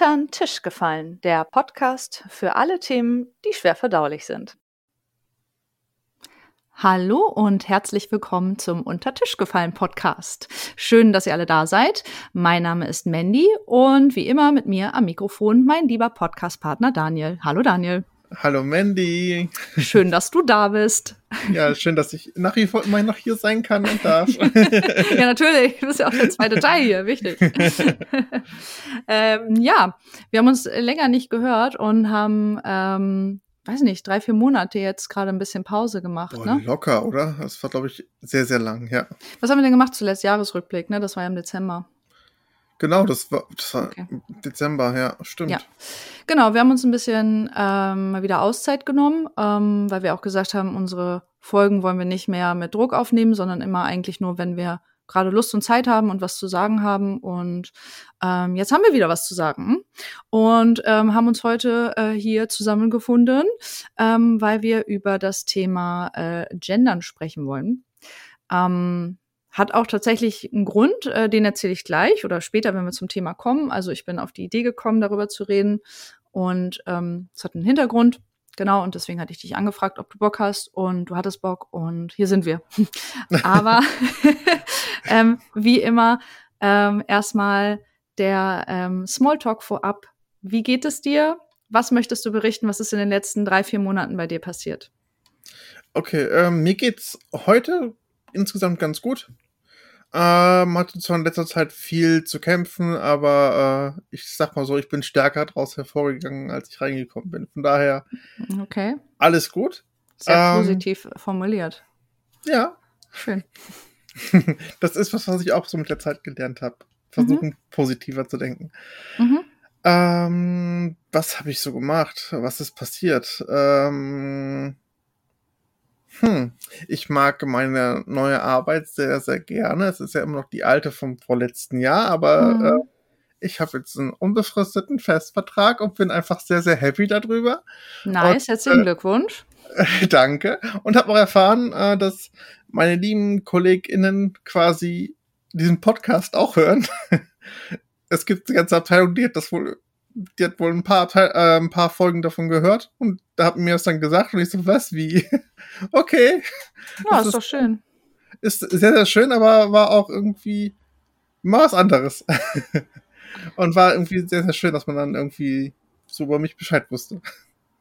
Untern Tisch gefallen, der Podcast für alle Themen, die schwer verdaulich sind. Hallo und herzlich willkommen zum Untertisch gefallen Podcast. Schön, dass ihr alle da seid. Mein Name ist Mandy und wie immer mit mir am Mikrofon mein lieber Podcastpartner Daniel. Hallo Daniel. Hallo Mandy. Schön, dass du da bist. Ja, schön, dass ich nach wie vor immer noch hier sein kann und darf. ja, natürlich. Du bist ja auch der zweite Teil hier, wichtig. ähm, ja, wir haben uns länger nicht gehört und haben, ähm, weiß nicht, drei, vier Monate jetzt gerade ein bisschen Pause gemacht. Boah, ne? Locker, oder? Das war, glaube ich, sehr, sehr lang, ja. Was haben wir denn gemacht zuletzt? Jahresrückblick, ne? Das war ja im Dezember. Genau, das war, das war okay. Dezember, ja, stimmt. Ja. Genau, wir haben uns ein bisschen ähm, mal wieder Auszeit genommen, ähm, weil wir auch gesagt haben, unsere Folgen wollen wir nicht mehr mit Druck aufnehmen, sondern immer eigentlich nur, wenn wir gerade Lust und Zeit haben und was zu sagen haben. Und ähm, jetzt haben wir wieder was zu sagen und ähm, haben uns heute äh, hier zusammengefunden, ähm, weil wir über das Thema äh, Gendern sprechen wollen. Ähm, hat auch tatsächlich einen Grund, äh, den erzähle ich gleich oder später, wenn wir zum Thema kommen. Also ich bin auf die Idee gekommen, darüber zu reden. Und ähm, es hat einen Hintergrund, genau, und deswegen hatte ich dich angefragt, ob du Bock hast. Und du hattest Bock und hier sind wir. Aber ähm, wie immer, ähm, erstmal der ähm, Smalltalk vorab. Wie geht es dir? Was möchtest du berichten? Was ist in den letzten drei, vier Monaten bei dir passiert? Okay, ähm, mir geht's heute insgesamt ganz gut. Ähm, hatte zwar in letzter Zeit viel zu kämpfen, aber äh, ich sag mal so, ich bin stärker daraus hervorgegangen, als ich reingekommen bin. Von daher, okay. alles gut. Sehr ähm, positiv formuliert. Ja. Schön. das ist was, was ich auch so mit der Zeit gelernt habe. Versuchen, mhm. positiver zu denken. Mhm. Ähm, was habe ich so gemacht? Was ist passiert? Ähm, hm, ich mag meine neue Arbeit sehr, sehr gerne. Es ist ja immer noch die alte vom vorletzten Jahr, aber mhm. äh, ich habe jetzt einen unbefristeten Festvertrag und bin einfach sehr, sehr happy darüber. Nice, herzlichen äh, Glückwunsch. Danke. Und habe auch erfahren, äh, dass meine lieben KollegInnen quasi diesen Podcast auch hören. es gibt eine ganze Abteilung, die hat das wohl die hat wohl ein paar, äh, ein paar Folgen davon gehört und da hat mir das dann gesagt und ich so, was, wie? okay. Ja, das ist doch schön. Ist sehr, sehr schön, aber war auch irgendwie mal was anderes. und war irgendwie sehr, sehr schön, dass man dann irgendwie so über mich Bescheid wusste.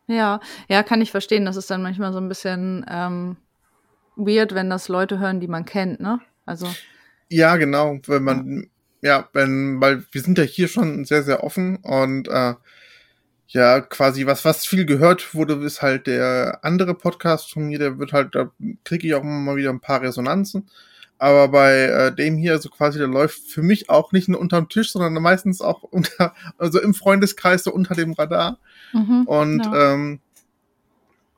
Ja, ja, kann ich verstehen. Das ist dann manchmal so ein bisschen ähm, weird, wenn das Leute hören, die man kennt, ne? Also. Ja, genau. Wenn man ja, wenn, weil wir sind ja hier schon sehr, sehr offen und äh, ja, quasi was, was viel gehört wurde, ist halt der andere Podcast von mir, der wird halt, da kriege ich auch immer mal wieder ein paar Resonanzen. Aber bei äh, dem hier, so quasi, der läuft für mich auch nicht nur unterm Tisch, sondern meistens auch unter, also im Freundeskreis, so unter dem Radar. Mhm, und ja. Ähm,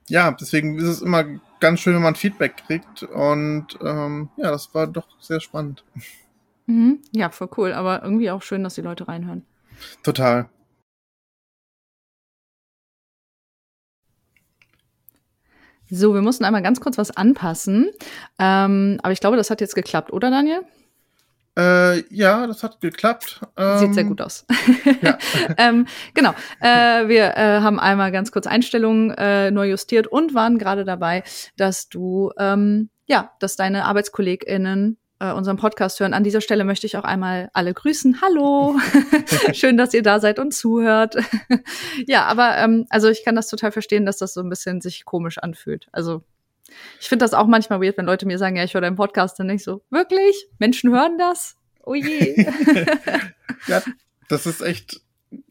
ja, deswegen ist es immer ganz schön, wenn man Feedback kriegt. Und ähm, ja, das war doch sehr spannend. Mhm. Ja, voll cool. Aber irgendwie auch schön, dass die Leute reinhören. Total. So, wir mussten einmal ganz kurz was anpassen. Ähm, aber ich glaube, das hat jetzt geklappt, oder Daniel? Äh, ja, das hat geklappt. Ähm, Sieht sehr gut aus. Ja. ähm, genau. Äh, wir äh, haben einmal ganz kurz Einstellungen äh, neu justiert und waren gerade dabei, dass du, ähm, ja, dass deine ArbeitskollegInnen äh, unseren Podcast hören. An dieser Stelle möchte ich auch einmal alle grüßen. Hallo, schön, dass ihr da seid und zuhört. ja, aber ähm, also ich kann das total verstehen, dass das so ein bisschen sich komisch anfühlt. Also ich finde das auch manchmal weird, wenn Leute mir sagen, ja, ich höre deinen Podcast, dann nicht so, wirklich? Menschen hören das? Oh je. ja, das ist echt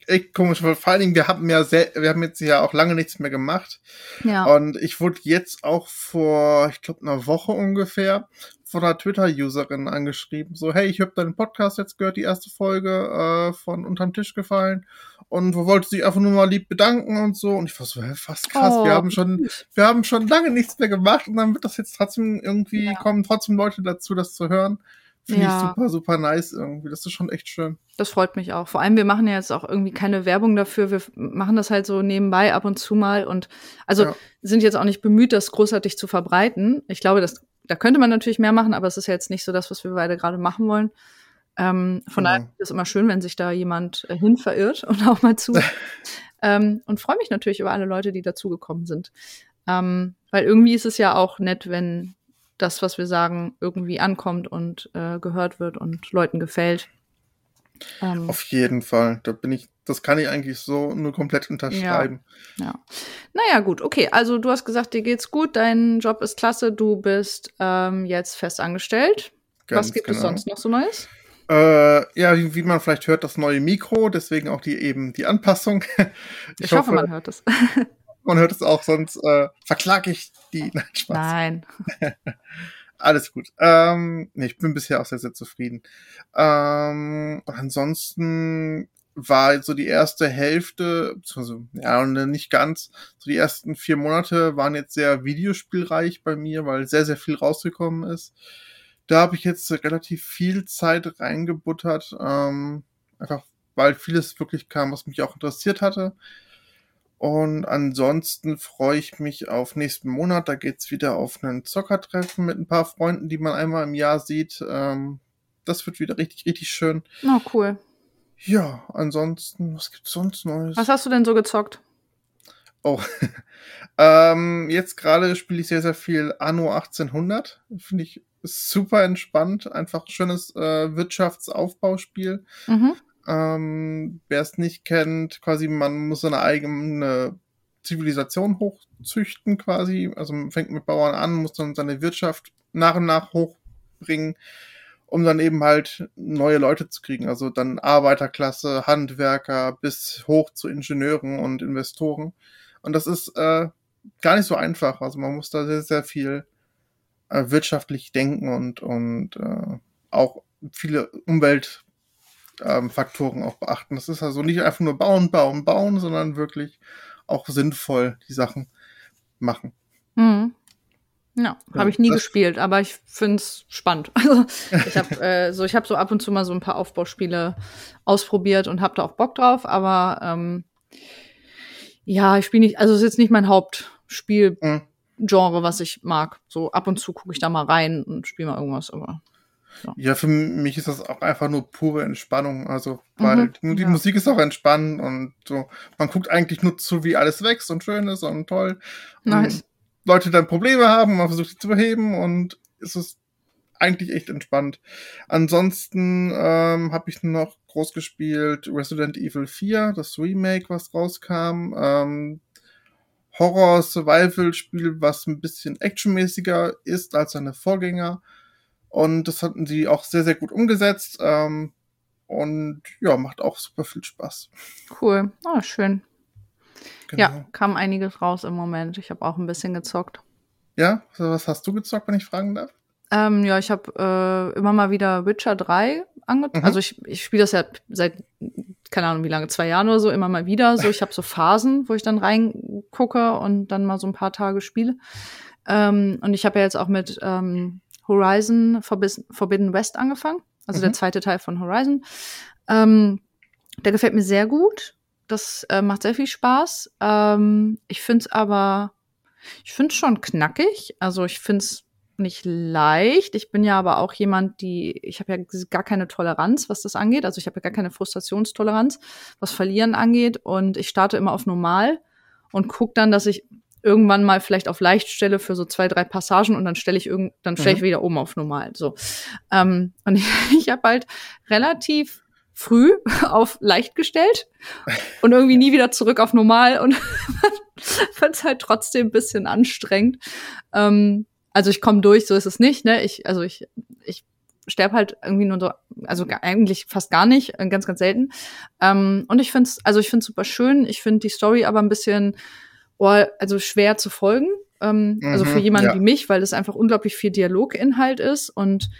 echt komisch, weil vor allen Dingen, wir haben ja sehr, wir haben jetzt ja auch lange nichts mehr gemacht. Ja. Und ich wurde jetzt auch vor, ich glaube, einer Woche ungefähr von einer Twitter-Userin angeschrieben, so, hey, ich habe deinen Podcast jetzt gehört, die erste Folge äh, von Unterm Tisch gefallen und wo wollte sich einfach nur mal lieb bedanken und so und ich war so, hä, fast krass, oh. wir haben schon, wir haben schon lange nichts mehr gemacht und dann wird das jetzt trotzdem irgendwie, ja. kommen trotzdem Leute dazu, das zu hören. Finde ja. ich super, super nice irgendwie. Das ist schon echt schön. Das freut mich auch. Vor allem, wir machen ja jetzt auch irgendwie keine Werbung dafür. Wir machen das halt so nebenbei ab und zu mal und also ja. sind jetzt auch nicht bemüht, das großartig zu verbreiten. Ich glaube, das, da könnte man natürlich mehr machen, aber es ist ja jetzt nicht so das, was wir beide gerade machen wollen. Ähm, von genau. daher ist es immer schön, wenn sich da jemand äh, hin verirrt und auch mal zu. ähm, und freue mich natürlich über alle Leute, die dazugekommen sind. Ähm, weil irgendwie ist es ja auch nett, wenn das, was wir sagen, irgendwie ankommt und äh, gehört wird und Leuten gefällt. Ähm, Auf jeden Fall. Da bin ich, das kann ich eigentlich so nur komplett unterschreiben. Ja, ja. Naja, gut, okay. Also du hast gesagt, dir geht's gut, dein Job ist klasse, du bist ähm, jetzt fest angestellt. Ganz Was gibt genau. es sonst noch so Neues? Äh, ja, wie, wie, man vielleicht hört, das neue Mikro, deswegen auch die eben die Anpassung. Ich, ich hoffe, hoffe, man hört es. man hört es auch, sonst äh, verklage ich die. Nein, Spaß. Nein. Alles gut. Ähm, nee, ich bin bisher auch sehr, sehr zufrieden. Ähm, ansonsten war so die erste Hälfte, beziehungsweise, ja, nicht ganz, so die ersten vier Monate waren jetzt sehr videospielreich bei mir, weil sehr, sehr viel rausgekommen ist. Da habe ich jetzt relativ viel Zeit reingebuttert, ähm, einfach weil vieles wirklich kam, was mich auch interessiert hatte. Und ansonsten freue ich mich auf nächsten Monat. Da geht's wieder auf einen Zockertreffen mit ein paar Freunden, die man einmal im Jahr sieht. Ähm, das wird wieder richtig, richtig schön. Oh, cool. Ja, ansonsten, was gibt's sonst Neues? Was hast du denn so gezockt? Oh, ähm, jetzt gerade spiele ich sehr, sehr viel Anno 1800. Finde ich super entspannt. Einfach schönes äh, Wirtschaftsaufbauspiel. Mhm. Ähm, Wer es nicht kennt, quasi man muss seine eigene Zivilisation hochzüchten quasi. Also man fängt mit Bauern an, muss dann seine Wirtschaft nach und nach hochbringen, um dann eben halt neue Leute zu kriegen. Also dann Arbeiterklasse, Handwerker bis hoch zu Ingenieuren und Investoren. Und das ist äh, gar nicht so einfach. Also man muss da sehr, sehr viel äh, wirtschaftlich denken und, und äh, auch viele Umwelt ähm, Faktoren auch beachten. Das ist also nicht einfach nur bauen, bauen, bauen, sondern wirklich auch sinnvoll die Sachen machen. Mhm. Ja, ja habe ich nie gespielt, aber ich finde es spannend. Also ich habe äh, so, ich habe so ab und zu mal so ein paar Aufbauspiele ausprobiert und habe da auch Bock drauf, aber ähm, ja, ich spiele nicht, also es ist jetzt nicht mein Hauptspielgenre, mhm. was ich mag. So ab und zu gucke ich da mal rein und spiele mal irgendwas, aber ja. ja, für mich ist das auch einfach nur pure Entspannung. Also, weil mhm, die ja. Musik ist auch entspannend und so. Man guckt eigentlich nur zu, wie alles wächst und schön ist und toll. Nice. Und Leute dann Probleme haben, man versucht sie zu beheben und es ist eigentlich echt entspannt. Ansonsten ähm, habe ich noch groß gespielt Resident Evil 4, das Remake, was rauskam. Ähm, Horror-Survival-Spiel, was ein bisschen actionmäßiger ist als seine Vorgänger. Und das hatten sie auch sehr, sehr gut umgesetzt. Ähm, und ja, macht auch super viel Spaß. Cool. Oh, schön. Genau. Ja, kam einiges raus im Moment. Ich habe auch ein bisschen gezockt. Ja, was hast du gezockt, wenn ich fragen darf? Ähm, ja, ich habe äh, immer mal wieder Witcher 3 angezogen. Mhm. Also ich, ich spiele das ja seit, keine Ahnung wie lange, zwei Jahren oder so, immer mal wieder. So, ich habe so Phasen, wo ich dann reingucke und dann mal so ein paar Tage spiele. Ähm, und ich habe ja jetzt auch mit ähm, Horizon Forbidden West angefangen, also mhm. der zweite Teil von Horizon. Ähm, der gefällt mir sehr gut. Das äh, macht sehr viel Spaß. Ähm, ich finde es aber, ich finde es schon knackig. Also ich finde es nicht leicht. Ich bin ja aber auch jemand, die, ich habe ja gar keine Toleranz, was das angeht. Also ich habe ja gar keine Frustrationstoleranz, was Verlieren angeht. Und ich starte immer auf Normal und gucke dann, dass ich irgendwann mal vielleicht auf leicht stelle für so zwei, drei Passagen und dann stelle ich irgend, dann stelle ich mhm. wieder oben auf normal. So. Ähm, und ich, ich habe halt relativ früh auf leicht gestellt und irgendwie nie wieder zurück auf normal und fand es halt trotzdem ein bisschen anstrengend. Ähm, also ich komme durch, so ist es nicht, ne? Ich, also ich, ich sterbe halt irgendwie nur so, also eigentlich fast gar nicht, ganz, ganz selten. Ähm, und ich finde es, also ich finde es super schön. Ich finde die Story aber ein bisschen also schwer zu folgen. Ähm, mhm, also für mhm, jemanden ja. wie mich, weil es einfach unglaublich viel Dialoginhalt ist und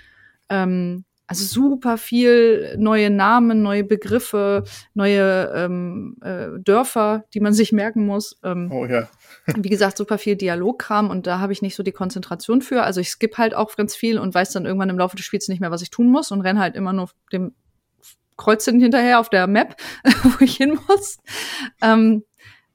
ähm, also super viel neue Namen, neue Begriffe, neue ähm, äh, Dörfer, die man sich merken muss. Ähm, oh ja. wie gesagt, super viel Dialogkram und da habe ich nicht so die Konzentration für. Also ich skippe halt auch ganz viel und weiß dann irgendwann im Laufe des Spiels nicht mehr, was ich tun muss und renne halt immer nur dem Kreuzchen hinterher auf der Map, wo ich hin muss. Ähm,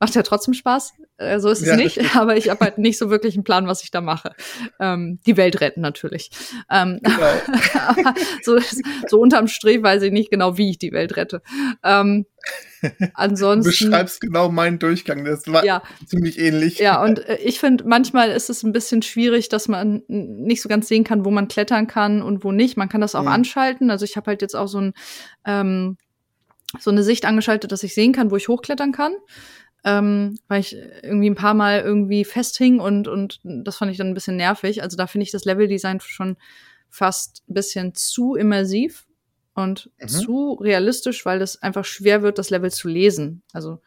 macht ja trotzdem Spaß. Äh, so ist es ja, nicht, aber ich habe halt nicht so wirklich einen Plan, was ich da mache. Ähm, die Welt retten natürlich. Ähm, genau. aber so, so unterm Strich weiß ich nicht genau, wie ich die Welt rette. Ähm, ansonsten. Du beschreibst genau meinen Durchgang, das war ja, ziemlich ähnlich. Ja, und äh, ich finde, manchmal ist es ein bisschen schwierig, dass man nicht so ganz sehen kann, wo man klettern kann und wo nicht. Man kann das auch mhm. anschalten. Also ich habe halt jetzt auch so ein ähm, so eine Sicht angeschaltet, dass ich sehen kann, wo ich hochklettern kann. Ähm, weil ich irgendwie ein paar Mal irgendwie festhing und, und das fand ich dann ein bisschen nervig. Also da finde ich das Leveldesign schon fast ein bisschen zu immersiv und mhm. zu realistisch, weil es einfach schwer wird, das Level zu lesen. Also,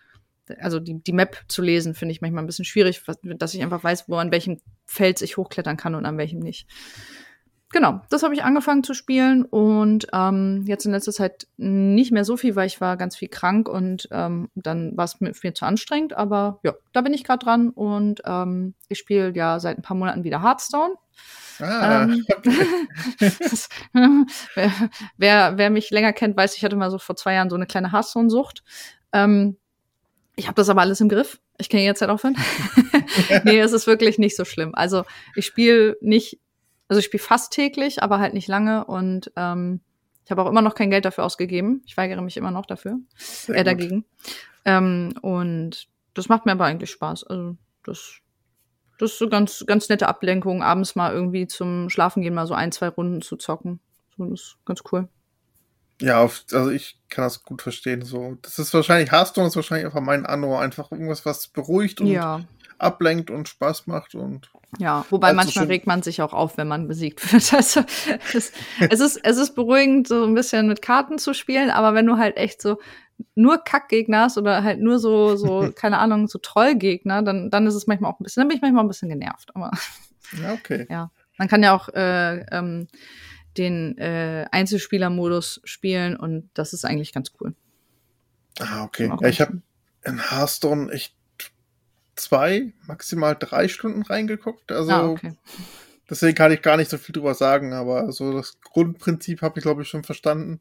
also die, die Map zu lesen, finde ich manchmal ein bisschen schwierig, dass ich einfach weiß, wo an welchem Fels ich hochklettern kann und an welchem nicht genau, das habe ich angefangen zu spielen und ähm, jetzt in letzter Zeit nicht mehr so viel, weil ich war ganz viel krank und ähm, dann war es mir, mir, zu anstrengend. Aber ja, da bin ich gerade dran und ähm, ich spiele ja seit ein paar Monaten wieder Hearthstone. Ah. Ähm, das, wer, wer, wer, mich länger kennt, weiß, ich hatte mal so vor zwei Jahren so eine kleine Hearthstone-Sucht. Ähm, ich habe das aber alles im Griff. Ich kann jetzt halt aufhören. nee, es ist wirklich nicht so schlimm. Also ich spiele nicht also ich spiele fast täglich, aber halt nicht lange und ähm, ich habe auch immer noch kein Geld dafür ausgegeben. Ich weigere mich immer noch dafür, äh, dagegen. Ähm, und das macht mir aber eigentlich Spaß. Also das, das ist so ganz, ganz nette Ablenkung, abends mal irgendwie zum Schlafen gehen, mal so ein, zwei Runden zu zocken. So, das ist ganz cool. Ja, auf, also ich kann das gut verstehen. So, das ist wahrscheinlich, Hearthstone ist wahrscheinlich einfach mein Anno, einfach irgendwas, was beruhigt und ja. Ablenkt und Spaß macht und ja, wobei also manchmal regt man sich auch auf, wenn man besiegt wird. Also es, es, ist, es ist beruhigend, so ein bisschen mit Karten zu spielen, aber wenn du halt echt so nur Kackgegner hast oder halt nur so, so, keine Ahnung, so Trollgegner, dann, dann ist es manchmal auch ein bisschen, dann bin ich manchmal ein bisschen genervt. Aber ja, okay. Ja. Man kann ja auch äh, ähm, den äh, Einzelspielermodus spielen und das ist eigentlich ganz cool. Ah, okay. Ja, ich habe in Hearthstone echt zwei, maximal drei Stunden reingeguckt. Also ah, okay. deswegen kann ich gar nicht so viel drüber sagen, aber so das Grundprinzip habe ich, glaube ich, schon verstanden.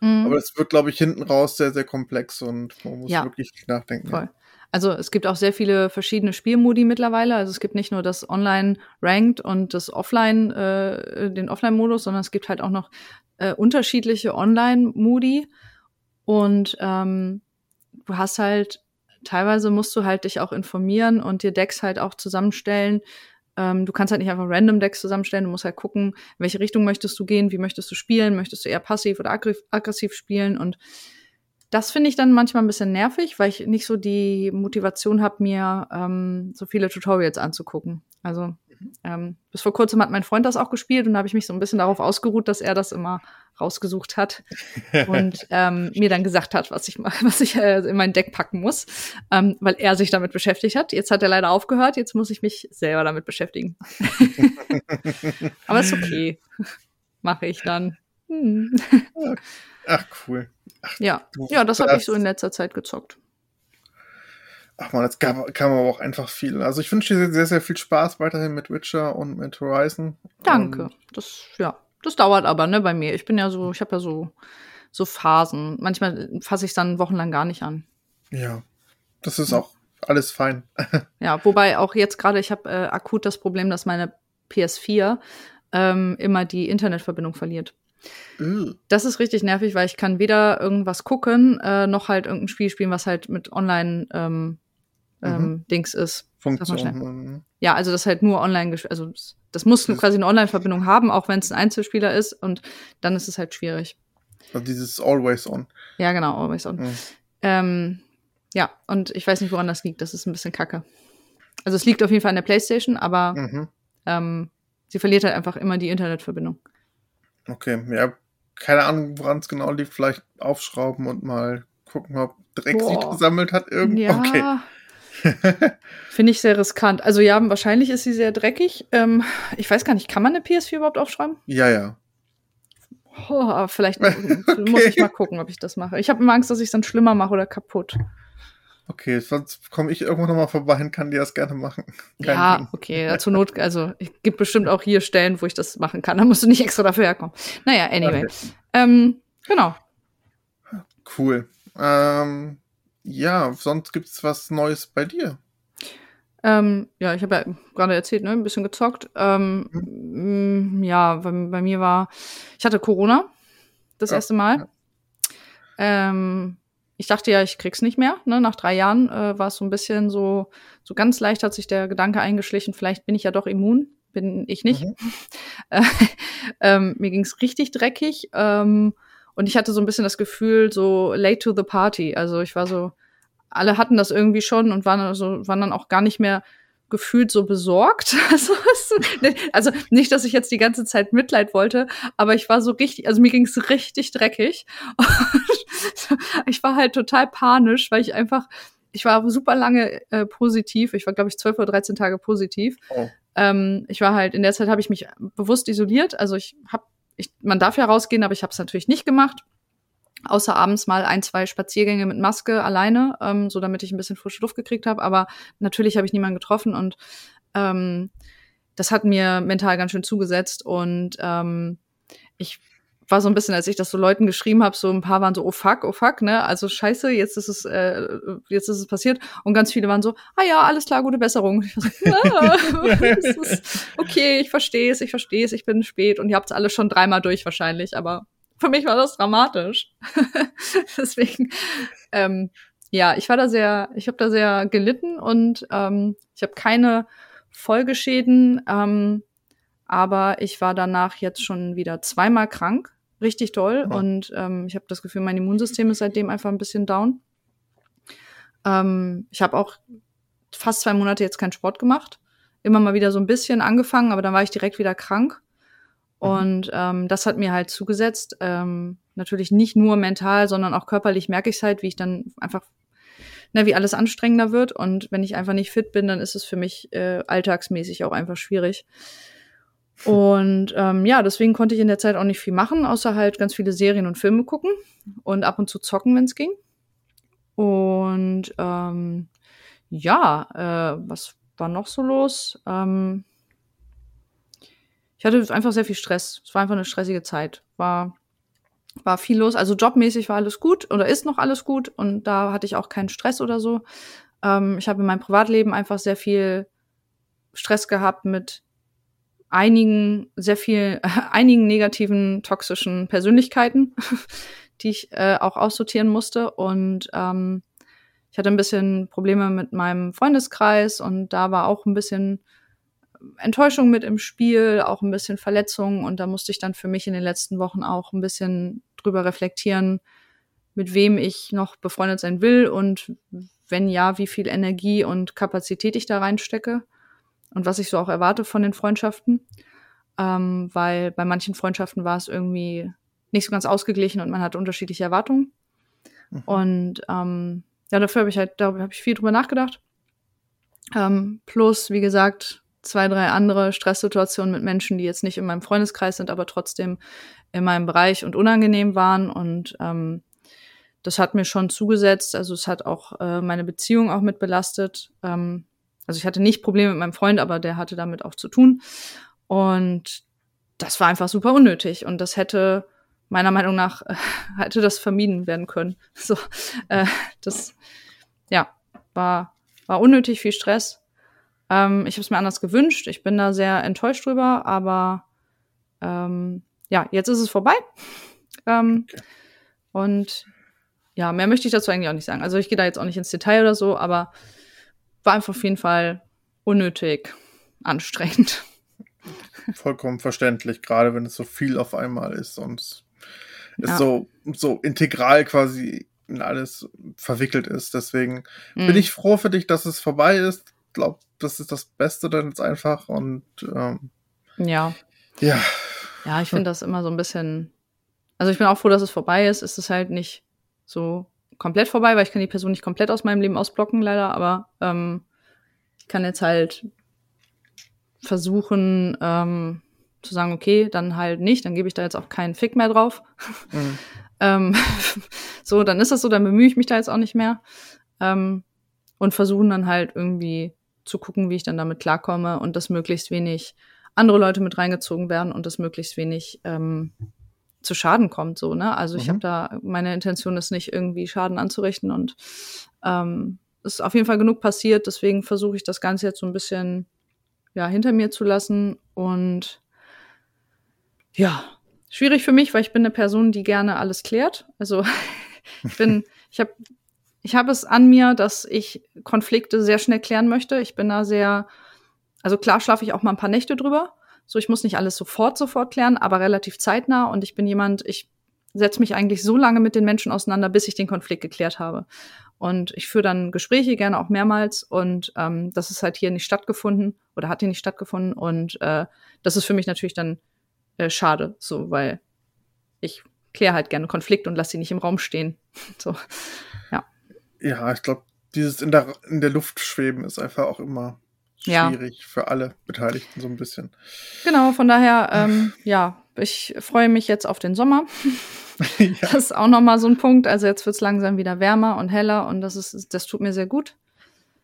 Mhm. Aber es wird, glaube ich, hinten raus sehr, sehr komplex und man muss ja. wirklich nachdenken. Voll. Also es gibt auch sehr viele verschiedene Spielmodi mittlerweile. Also es gibt nicht nur das Online Ranked und das Offline, äh, den Offline-Modus, sondern es gibt halt auch noch äh, unterschiedliche Online-Modi. Und ähm, du hast halt teilweise musst du halt dich auch informieren und dir Decks halt auch zusammenstellen. Ähm, du kannst halt nicht einfach random Decks zusammenstellen, du musst halt gucken, in welche Richtung möchtest du gehen, wie möchtest du spielen, möchtest du eher passiv oder aggressiv spielen und das finde ich dann manchmal ein bisschen nervig, weil ich nicht so die Motivation habe, mir ähm, so viele Tutorials anzugucken. Also ähm, bis vor kurzem hat mein Freund das auch gespielt und da habe ich mich so ein bisschen darauf ausgeruht, dass er das immer rausgesucht hat und ähm, mir dann gesagt hat, was ich was ich äh, in mein Deck packen muss, ähm, weil er sich damit beschäftigt hat. Jetzt hat er leider aufgehört, jetzt muss ich mich selber damit beschäftigen. Aber ist okay. Mache ich dann. Hm. Ach, cool. Ach, ja. ja, das habe ich so in letzter Zeit gezockt. Ach man, es kam, kam aber auch einfach viel. Also ich wünsche dir sehr, sehr viel Spaß weiterhin mit Witcher und mit Horizon. Danke. Und das, ja, das dauert aber, ne, bei mir. Ich bin ja so, ich habe ja so, so Phasen. Manchmal fasse ich es dann wochenlang gar nicht an. Ja, das ist auch alles fein. ja, wobei auch jetzt gerade, ich habe äh, akut das Problem, dass meine PS4 ähm, immer die Internetverbindung verliert. Das ist richtig nervig, weil ich kann weder irgendwas gucken, äh, noch halt irgendein Spiel spielen, was halt mit online ähm, ähm, mhm. Dings ist. Funktion. Ja, also das halt nur online, also das muss das quasi eine Online-Verbindung haben, auch wenn es ein Einzelspieler ist und dann ist es halt schwierig. Also dieses Always On. Ja, genau, Always On. Mhm. Ähm, ja, und ich weiß nicht, woran das liegt. Das ist ein bisschen kacke. Also es liegt auf jeden Fall an der Playstation, aber mhm. ähm, sie verliert halt einfach immer die Internetverbindung. Okay, ja, keine Ahnung, woran es genau liegt. Vielleicht aufschrauben und mal gucken, ob Dreck Boah. sich gesammelt hat. Irgend ja. Okay. Finde ich sehr riskant. Also ja, wahrscheinlich ist sie sehr dreckig. Ähm, ich weiß gar nicht, kann man eine PS4 überhaupt aufschreiben? Ja, ja. Oh, aber vielleicht okay. muss ich mal gucken, ob ich das mache. Ich habe immer Angst, dass ich es dann schlimmer mache oder kaputt. Okay, sonst komme ich irgendwo nochmal vorbei und kann dir das gerne machen. Kein ja, Ding. okay, zur Not, also es gibt bestimmt auch hier Stellen, wo ich das machen kann. Da musst du nicht extra dafür herkommen. Naja, anyway. Okay. Ähm, genau. Cool. Ähm, ja, sonst gibt's was Neues bei dir. Ähm, ja, ich habe ja gerade erzählt, ne, ein bisschen gezockt. Ähm, mhm. Ja, bei, bei, mir war, ich hatte Corona das ja, erste Mal. Ähm, ich dachte ja, ich krieg's nicht mehr. Ne? Nach drei Jahren äh, war es so ein bisschen so, so ganz leicht hat sich der Gedanke eingeschlichen, vielleicht bin ich ja doch immun. Bin ich nicht. Mhm. ähm, mir ging's richtig dreckig. Ähm, und ich hatte so ein bisschen das Gefühl, so late to the party. Also ich war so, alle hatten das irgendwie schon und waren, also, waren dann auch gar nicht mehr gefühlt so besorgt. Also, also nicht, dass ich jetzt die ganze Zeit Mitleid wollte, aber ich war so richtig, also mir ging es richtig dreckig. Und ich war halt total panisch, weil ich einfach, ich war super lange äh, positiv. Ich war, glaube ich, zwölf oder dreizehn Tage positiv. Oh. Ähm, ich war halt, in der Zeit habe ich mich bewusst isoliert. Also ich habe, ich, man darf ja rausgehen, aber ich habe es natürlich nicht gemacht außer abends mal ein, zwei Spaziergänge mit Maske alleine, ähm, so damit ich ein bisschen frische Luft gekriegt habe. Aber natürlich habe ich niemanden getroffen und ähm, das hat mir mental ganz schön zugesetzt. Und ähm, ich war so ein bisschen, als ich das so Leuten geschrieben habe, so ein paar waren so, oh fuck, oh fuck, ne? Also scheiße, jetzt ist es, äh, jetzt ist es passiert. Und ganz viele waren so, ah ja, alles klar, gute Besserung. Ich war so, ah, okay, ich verstehe es, ich verstehe es, ich bin spät und ihr habt es alle schon dreimal durch wahrscheinlich, aber für mich war das dramatisch. Deswegen, ähm, ja, ich war da sehr, ich habe da sehr gelitten und ähm, ich habe keine Folgeschäden, ähm, aber ich war danach jetzt schon wieder zweimal krank, richtig doll ja. und ähm, ich habe das Gefühl, mein Immunsystem ist seitdem einfach ein bisschen down. Ähm, ich habe auch fast zwei Monate jetzt keinen Sport gemacht, immer mal wieder so ein bisschen angefangen, aber dann war ich direkt wieder krank Mhm. Und ähm, das hat mir halt zugesetzt. Ähm, natürlich nicht nur mental, sondern auch körperlich merke ich es halt, wie ich dann einfach, ne, wie alles anstrengender wird. Und wenn ich einfach nicht fit bin, dann ist es für mich äh, alltagsmäßig auch einfach schwierig. Und ähm, ja, deswegen konnte ich in der Zeit auch nicht viel machen, außer halt ganz viele Serien und Filme gucken und ab und zu zocken, wenn es ging. Und ähm, ja, äh, was war noch so los? Ähm, ich hatte einfach sehr viel Stress. Es war einfach eine stressige Zeit. War, war viel los. Also jobmäßig war alles gut oder ist noch alles gut und da hatte ich auch keinen Stress oder so. Ähm, ich habe in meinem Privatleben einfach sehr viel Stress gehabt mit einigen, sehr viel, äh, einigen negativen, toxischen Persönlichkeiten, die ich äh, auch aussortieren musste. Und ähm, ich hatte ein bisschen Probleme mit meinem Freundeskreis und da war auch ein bisschen Enttäuschung mit im Spiel, auch ein bisschen Verletzungen und da musste ich dann für mich in den letzten Wochen auch ein bisschen drüber reflektieren, mit wem ich noch befreundet sein will und wenn ja, wie viel Energie und Kapazität ich da reinstecke und was ich so auch erwarte von den Freundschaften. Ähm, weil bei manchen Freundschaften war es irgendwie nicht so ganz ausgeglichen und man hat unterschiedliche Erwartungen. Mhm. Und ähm, ja, dafür habe ich halt, darüber habe ich viel drüber nachgedacht. Ähm, plus, wie gesagt, zwei, drei andere Stresssituationen mit Menschen, die jetzt nicht in meinem Freundeskreis sind, aber trotzdem in meinem Bereich und unangenehm waren. Und ähm, das hat mir schon zugesetzt. Also es hat auch äh, meine Beziehung auch mit belastet. Ähm, also ich hatte nicht Probleme mit meinem Freund, aber der hatte damit auch zu tun. Und das war einfach super unnötig. Und das hätte meiner Meinung nach äh, hätte das vermieden werden können. So, äh, das ja war war unnötig viel Stress ähm, ich habe es mir anders gewünscht. Ich bin da sehr enttäuscht drüber, aber ähm, ja, jetzt ist es vorbei. Ähm, okay. Und ja, mehr möchte ich dazu eigentlich auch nicht sagen. Also ich gehe da jetzt auch nicht ins Detail oder so, aber war einfach auf jeden Fall unnötig anstrengend. Vollkommen verständlich, gerade wenn es so viel auf einmal ist und es ja. so, so integral quasi in alles verwickelt ist. Deswegen mhm. bin ich froh für dich, dass es vorbei ist glaube, das ist das Beste dann jetzt einfach und ähm, ja. Ja. Ja, ich finde das immer so ein bisschen. Also ich bin auch froh, dass es vorbei ist. Es ist halt nicht so komplett vorbei, weil ich kann die Person nicht komplett aus meinem Leben ausblocken, leider, aber ähm, ich kann jetzt halt versuchen ähm, zu sagen, okay, dann halt nicht, dann gebe ich da jetzt auch keinen Fick mehr drauf. Mhm. ähm, so, dann ist das so, dann bemühe ich mich da jetzt auch nicht mehr. Ähm, und versuchen dann halt irgendwie zu gucken, wie ich dann damit klarkomme und dass möglichst wenig andere Leute mit reingezogen werden und dass möglichst wenig ähm, zu Schaden kommt, so, ne? Also mhm. ich habe da, meine Intention ist nicht irgendwie Schaden anzurichten und ähm, ist auf jeden Fall genug passiert, deswegen versuche ich das Ganze jetzt so ein bisschen ja, hinter mir zu lassen und ja, schwierig für mich, weil ich bin eine Person, die gerne alles klärt. Also ich bin, ich habe ich habe es an mir, dass ich Konflikte sehr schnell klären möchte. Ich bin da sehr, also klar schlafe ich auch mal ein paar Nächte drüber. So, ich muss nicht alles sofort, sofort klären, aber relativ zeitnah. Und ich bin jemand, ich setze mich eigentlich so lange mit den Menschen auseinander, bis ich den Konflikt geklärt habe. Und ich führe dann Gespräche, gerne auch mehrmals. Und ähm, das ist halt hier nicht stattgefunden oder hat hier nicht stattgefunden. Und äh, das ist für mich natürlich dann äh, schade, so, weil ich kläre halt gerne Konflikt und lasse sie nicht im Raum stehen. so. Ja, ich glaube, dieses in der, in der Luft schweben ist einfach auch immer schwierig ja. für alle Beteiligten so ein bisschen. Genau, von daher, ähm, ja, ich freue mich jetzt auf den Sommer. ja. Das ist auch nochmal so ein Punkt. Also jetzt wird es langsam wieder wärmer und heller und das ist, das tut mir sehr gut.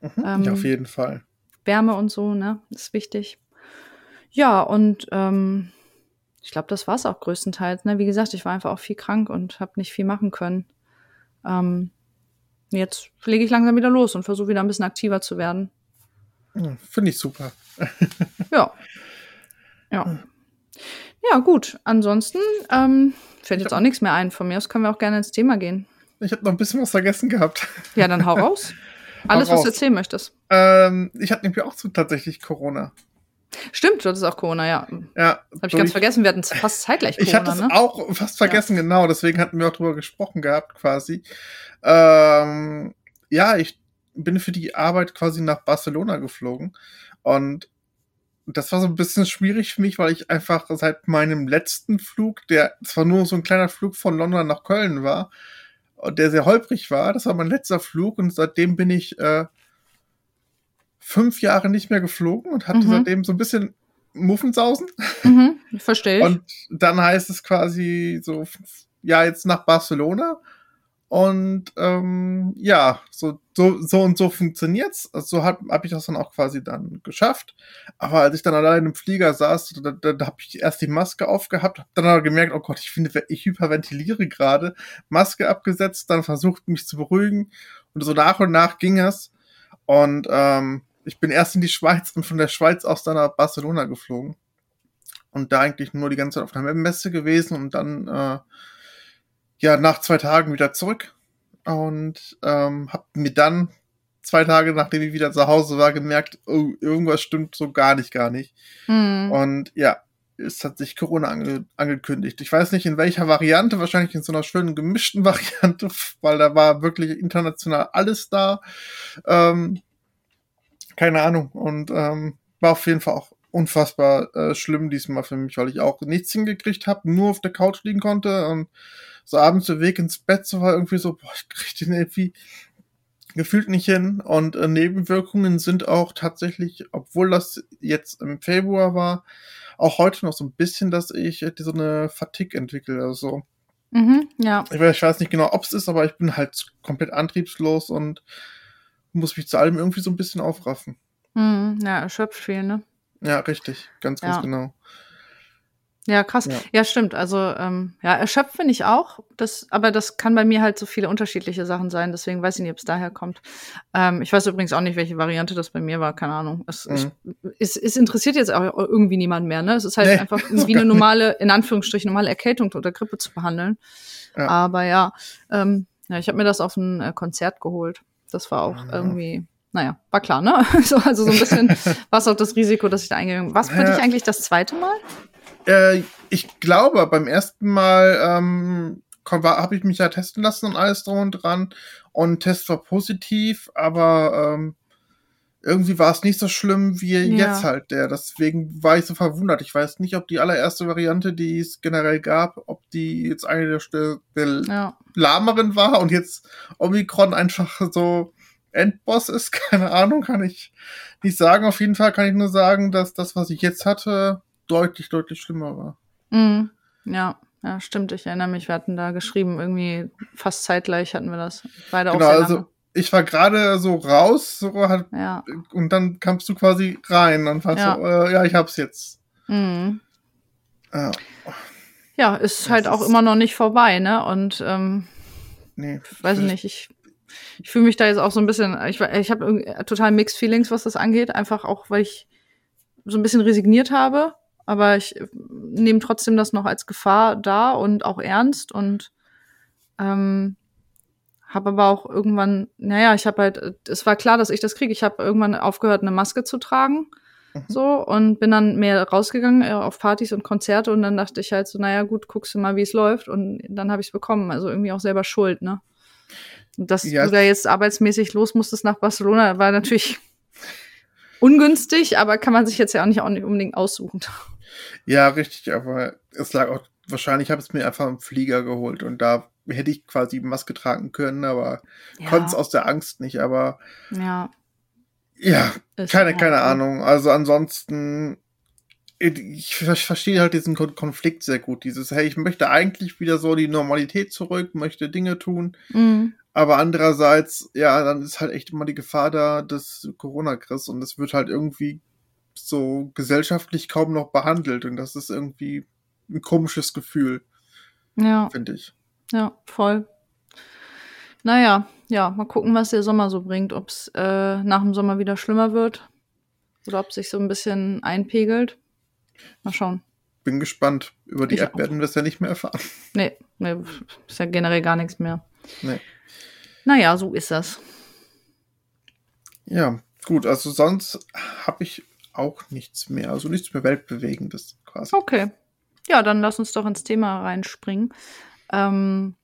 Mhm, ähm, ja, auf jeden Fall. Wärme und so, ne, ist wichtig. Ja, und ähm, ich glaube, das war es auch größtenteils. Ne? Wie gesagt, ich war einfach auch viel krank und habe nicht viel machen können. Ähm, jetzt lege ich langsam wieder los und versuche wieder ein bisschen aktiver zu werden. Ja, Finde ich super. ja. Ja. Ja, gut. Ansonsten ähm, fällt jetzt auch nichts mehr ein. Von mir aus können wir auch gerne ins Thema gehen. Ich habe noch ein bisschen was vergessen gehabt. Ja, dann hau raus. Alles, hau was du erzählen möchtest. Ähm, ich hatte nämlich auch so tatsächlich Corona. Stimmt, du hattest auch Corona, ja. Ja. Habe ich ganz vergessen, wir hatten fast zeitgleich Corona, Ich hatte es ne? auch fast vergessen, ja. genau. Deswegen hatten wir auch drüber gesprochen gehabt, quasi. Ähm, ja, ich bin für die Arbeit quasi nach Barcelona geflogen. Und das war so ein bisschen schwierig für mich, weil ich einfach seit meinem letzten Flug, der zwar nur so ein kleiner Flug von London nach Köln war, und der sehr holprig war, das war mein letzter Flug und seitdem bin ich äh, fünf Jahre nicht mehr geflogen und hatte mhm. seitdem so ein bisschen Muffensausen. Mhm, verstehe. Und dann heißt es quasi so, ja, jetzt nach Barcelona. Und ähm, ja, so, so, so und so funktioniert's. Also so habe hab ich das dann auch quasi dann geschafft. Aber als ich dann allein im Flieger saß, da, da, da habe ich erst die Maske aufgehabt, hab dann aber gemerkt, oh Gott, ich finde, ich hyperventiliere gerade. Maske abgesetzt, dann versucht mich zu beruhigen. Und so nach und nach ging es. Und ähm, ich bin erst in die Schweiz und von der Schweiz aus dann nach Barcelona geflogen. Und da eigentlich nur die ganze Zeit auf einer Messe gewesen und dann, äh, ja, nach zwei Tagen wieder zurück. Und ähm, hab mir dann zwei Tage, nachdem ich wieder zu Hause war, gemerkt, oh, irgendwas stimmt so gar nicht, gar nicht. Mhm. Und ja, es hat sich Corona ange angekündigt. Ich weiß nicht in welcher Variante, wahrscheinlich in so einer schönen gemischten Variante, weil da war wirklich international alles da. Ähm, keine Ahnung. Und ähm, war auf jeden Fall auch unfassbar äh, schlimm diesmal für mich, weil ich auch nichts hingekriegt habe, nur auf der Couch liegen konnte und so abends der Weg ins Bett so war irgendwie so, boah, ich krieg den irgendwie gefühlt nicht hin und äh, Nebenwirkungen sind auch tatsächlich, obwohl das jetzt im Februar war, auch heute noch so ein bisschen, dass ich äh, so eine Fatigue entwickle, also mhm, ja. Ich weiß, ich weiß nicht genau, ob es ist, aber ich bin halt komplett antriebslos und muss mich zu allem irgendwie so ein bisschen aufraffen. Hm, ja, erschöpft viel, ne? Ja, richtig, ganz, ganz ja. genau. Ja, krass. Ja, ja stimmt. Also ähm, ja, erschöpft finde ich auch. Das, aber das kann bei mir halt so viele unterschiedliche Sachen sein. Deswegen weiß ich nicht, ob es daher kommt. Ähm, ich weiß übrigens auch nicht, welche Variante das bei mir war. Keine Ahnung. Es, mhm. ich, es, es interessiert jetzt auch irgendwie niemand mehr. Ne? Es ist halt nee, einfach wie eine normale, in Anführungsstrichen normale Erkältung oder Grippe zu behandeln. Ja. Aber ja, ähm, ja, ich habe mir das auf ein äh, Konzert geholt. Das war auch ja. irgendwie, naja, war klar, ne? so, also so ein bisschen war es auch das Risiko, dass ich da eingegangen bin. Was für dich eigentlich das zweite Mal? Äh, ich glaube, beim ersten Mal ähm, habe ich mich ja testen lassen und alles drum und dran. Und Test war positiv, aber ähm, irgendwie war es nicht so schlimm wie ja. jetzt halt der. Deswegen war ich so verwundert. Ich weiß nicht, ob die allererste Variante, die es generell gab, ob die jetzt eine der, der ja. lahmeren war und jetzt Omikron einfach so Endboss ist. Keine Ahnung, kann ich nicht sagen. Auf jeden Fall kann ich nur sagen, dass das, was ich jetzt hatte, deutlich, deutlich schlimmer war. Mhm. Ja. Ja, stimmt. Ich erinnere mich, wir hatten da geschrieben, irgendwie fast zeitgleich hatten wir das. Beide genau, auch sehr lange. Also ich war gerade so raus, so hat, ja. und dann kamst du quasi rein. Dann war ja. so, äh, ja, ich hab's jetzt. Mhm. Ja. ja, ist halt auch immer noch nicht vorbei, ne? Und ähm, nee, weiß ich nicht, ich, ich fühle mich da jetzt auch so ein bisschen, ich, ich habe total Mixed Feelings, was das angeht, einfach auch, weil ich so ein bisschen resigniert habe, aber ich nehme trotzdem das noch als Gefahr da und auch ernst und ähm, habe aber auch irgendwann, naja, ich habe halt, es war klar, dass ich das kriege. Ich habe irgendwann aufgehört, eine Maske zu tragen. Mhm. So, und bin dann mehr rausgegangen äh, auf Partys und Konzerte und dann dachte ich halt so, naja, gut, guckst du mal, wie es läuft. Und dann habe ich es bekommen. Also irgendwie auch selber schuld, ne? Und dass ja. du da jetzt arbeitsmäßig los musstest nach Barcelona, war natürlich ungünstig, aber kann man sich jetzt ja auch nicht unbedingt aussuchen. Ja, richtig, aber es lag auch, wahrscheinlich habe ich es mir einfach im Flieger geholt und da hätte ich quasi Maske tragen können, aber ja. konnte es aus der Angst nicht, aber ja. Ja, keine, keine Ahnung. Also ansonsten, ich, verstehe halt diesen Konflikt sehr gut. Dieses, hey, ich möchte eigentlich wieder so die Normalität zurück, möchte Dinge tun. Mhm. Aber andererseits, ja, dann ist halt echt immer die Gefahr da des Corona-Chris und es wird halt irgendwie so gesellschaftlich kaum noch behandelt und das ist irgendwie ein komisches Gefühl. Ja. Finde ich. Ja, voll. Naja, ja, mal gucken, was der Sommer so bringt. Ob es äh, nach dem Sommer wieder schlimmer wird oder ob sich so ein bisschen einpegelt. Mal schauen. Bin gespannt. Über die ich App auch. werden wir es ja nicht mehr erfahren. Nee, nee, ist ja generell gar nichts mehr. Nee. Naja, so ist das. Ja, gut. Also sonst habe ich auch nichts mehr. Also nichts mehr Weltbewegendes quasi. Okay. Ja, dann lass uns doch ins Thema reinspringen. Ähm,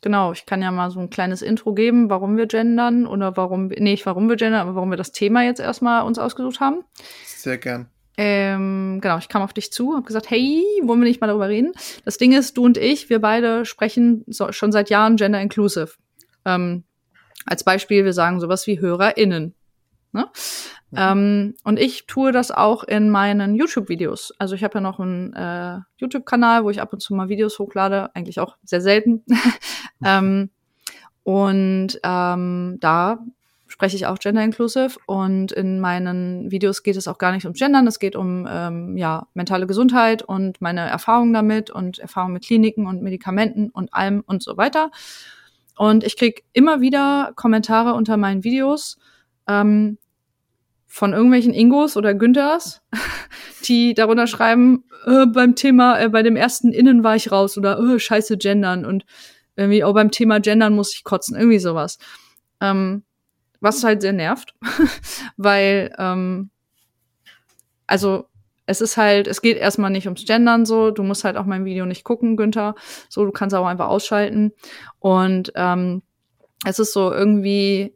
genau, ich kann ja mal so ein kleines Intro geben, warum wir gendern oder warum, nee, nicht warum wir gendern, aber warum wir das Thema jetzt erstmal uns ausgesucht haben. Sehr gern. Ähm, genau, ich kam auf dich zu, habe gesagt, hey, wollen wir nicht mal darüber reden? Das Ding ist, du und ich, wir beide sprechen so, schon seit Jahren Gender Inclusive. Ähm, als Beispiel, wir sagen sowas wie HörerInnen. Ne? Mhm. Ähm, und ich tue das auch in meinen YouTube-Videos. Also ich habe ja noch einen äh, YouTube-Kanal, wo ich ab und zu mal Videos hochlade, eigentlich auch sehr selten. ähm, und ähm, da spreche ich auch Gender Inclusive und in meinen Videos geht es auch gar nicht ums Gendern, es geht um ähm, ja mentale Gesundheit und meine Erfahrungen damit und Erfahrungen mit Kliniken und Medikamenten und allem und so weiter. Und ich krieg immer wieder Kommentare unter meinen Videos, ähm, von irgendwelchen Ingos oder Günthers, die darunter schreiben, äh, beim Thema, äh, bei dem ersten Innen war ich raus oder äh, scheiße Gendern und irgendwie auch beim Thema Gendern muss ich kotzen, irgendwie sowas. Ähm, was halt sehr nervt, weil, ähm, also es ist halt, es geht erstmal nicht ums Gendern so, du musst halt auch mein Video nicht gucken, Günther, so, du kannst auch einfach ausschalten und ähm, es ist so irgendwie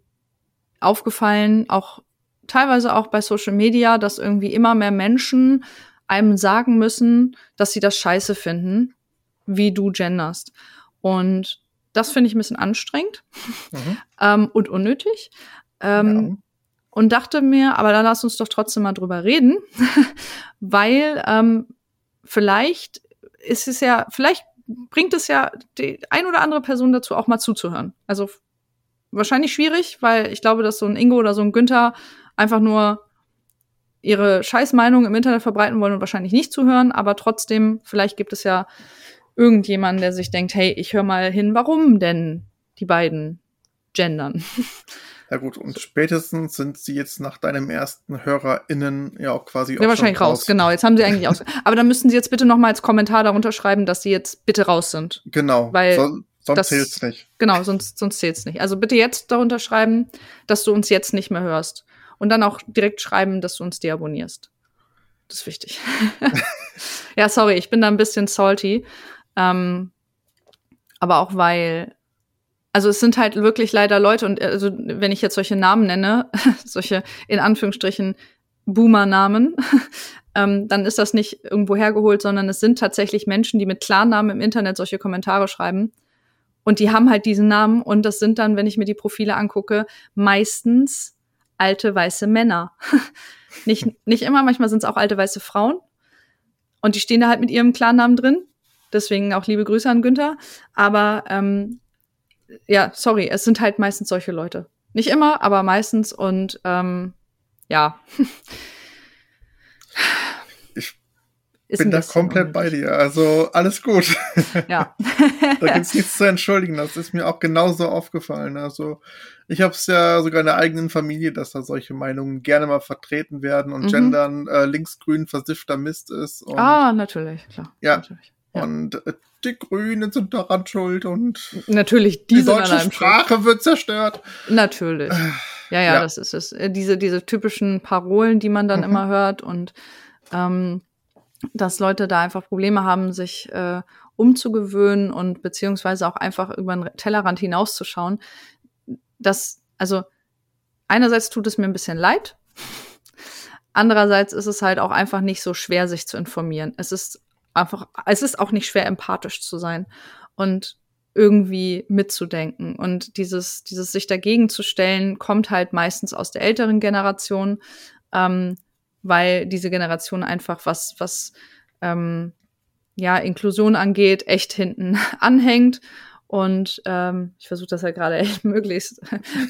aufgefallen, auch teilweise auch bei Social Media, dass irgendwie immer mehr Menschen einem sagen müssen, dass sie das scheiße finden, wie du genderst. Und das finde ich ein bisschen anstrengend mhm. ähm, und unnötig. Ähm, ja. Und dachte mir, aber dann lass uns doch trotzdem mal drüber reden, weil ähm, vielleicht ist es ja, vielleicht bringt es ja die ein oder andere Person dazu, auch mal zuzuhören. Also wahrscheinlich schwierig, weil ich glaube, dass so ein Ingo oder so ein Günther einfach nur ihre Scheißmeinung im Internet verbreiten wollen und wahrscheinlich nicht zuhören, aber trotzdem, vielleicht gibt es ja irgendjemanden, der sich denkt, hey, ich höre mal hin, warum denn die beiden gendern? Ja gut, und spätestens sind sie jetzt nach deinem ersten HörerInnen ja auch quasi Ja, wahrscheinlich raus. raus. genau. Jetzt haben sie eigentlich aus. Aber dann müssten sie jetzt bitte noch mal als Kommentar darunter schreiben, dass sie jetzt bitte raus sind. Genau. Weil so, sonst zählt's nicht. Genau, sonst, sonst zählt's nicht. Also bitte jetzt darunter schreiben, dass du uns jetzt nicht mehr hörst und dann auch direkt schreiben, dass du uns deabonnierst. Das ist wichtig. ja, sorry, ich bin da ein bisschen salty. Ähm, aber auch weil, also es sind halt wirklich leider Leute und also wenn ich jetzt solche Namen nenne, solche in Anführungsstrichen Boomer-Namen, ähm, dann ist das nicht irgendwo hergeholt, sondern es sind tatsächlich Menschen, die mit Klarnamen im Internet solche Kommentare schreiben. Und die haben halt diesen Namen und das sind dann, wenn ich mir die Profile angucke, meistens alte weiße Männer. nicht, nicht immer, manchmal sind es auch alte weiße Frauen. Und die stehen da halt mit ihrem Klarnamen drin. Deswegen auch liebe Grüße an Günther. Aber ähm, ja, sorry, es sind halt meistens solche Leute. Nicht immer, aber meistens. Und ähm, ja. ich bin da komplett unnötig. bei dir. Also alles gut. Ja. da gibt's nichts zu entschuldigen. Das ist mir auch genauso aufgefallen. Also ich habe es ja sogar in der eigenen Familie, dass da solche Meinungen gerne mal vertreten werden und mhm. Gendern äh, linksgrün versiffter Mist ist. Und, ah, natürlich, klar. Ja. Natürlich. Ja. Und äh, die Grünen sind daran schuld und natürlich die, die deutsche Sprache schuld. wird zerstört. Natürlich. Äh, ja, ja, ja, das ist es. Äh, diese, diese typischen Parolen, die man dann mhm. immer hört und ähm, dass Leute da einfach Probleme haben, sich äh, umzugewöhnen und beziehungsweise auch einfach über den Tellerrand hinauszuschauen. Das, also einerseits tut es mir ein bisschen leid, andererseits ist es halt auch einfach nicht so schwer, sich zu informieren. Es ist einfach, es ist auch nicht schwer, empathisch zu sein und irgendwie mitzudenken. Und dieses, dieses sich dagegen zu stellen, kommt halt meistens aus der älteren Generation, ähm, weil diese Generation einfach was, was ähm, ja, Inklusion angeht, echt hinten anhängt und ähm, ich versuche das ja gerade echt möglichst,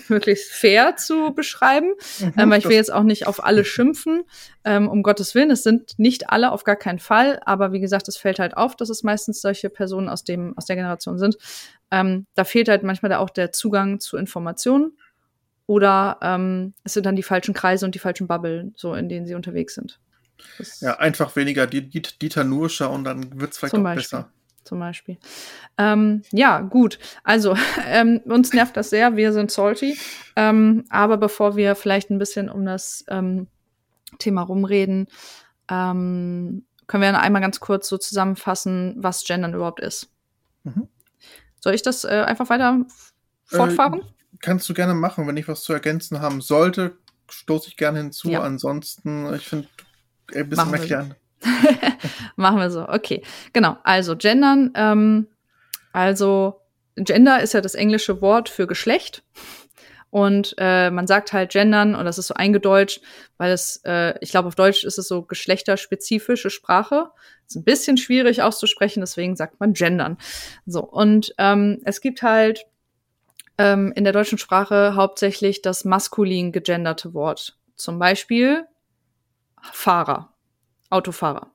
möglichst fair zu beschreiben, mhm, ähm, weil ich will jetzt auch nicht auf alle schimpfen. Ähm, um Gottes Willen, es sind nicht alle auf gar keinen Fall, aber wie gesagt, es fällt halt auf, dass es meistens solche Personen aus dem aus der Generation sind. Ähm, da fehlt halt manchmal da auch der Zugang zu Informationen oder ähm, es sind dann die falschen Kreise und die falschen Bubble, so in denen sie unterwegs sind. Das ja, einfach weniger Dieter Nurscher und dann wird's vielleicht auch Beispiel. besser zum Beispiel. Ähm, ja, gut. Also, ähm, uns nervt das sehr. Wir sind salty. Ähm, aber bevor wir vielleicht ein bisschen um das ähm, Thema rumreden, ähm, können wir einmal ganz kurz so zusammenfassen, was Gendern überhaupt ist. Mhm. Soll ich das äh, einfach weiter fortfahren? Äh, kannst du gerne machen. Wenn ich was zu ergänzen haben sollte, stoße ich gerne hinzu. Ja. Ansonsten, ich finde, ein bisschen erklären. Machen wir so. Okay. Genau. Also gendern. Ähm, also Gender ist ja das englische Wort für Geschlecht. Und äh, man sagt halt gendern und das ist so eingedeutscht, weil es, äh, ich glaube, auf Deutsch ist es so geschlechterspezifische Sprache. Ist ein bisschen schwierig auszusprechen, deswegen sagt man gendern. So, und ähm, es gibt halt ähm, in der deutschen Sprache hauptsächlich das maskulin gegenderte Wort. Zum Beispiel Fahrer. Autofahrer.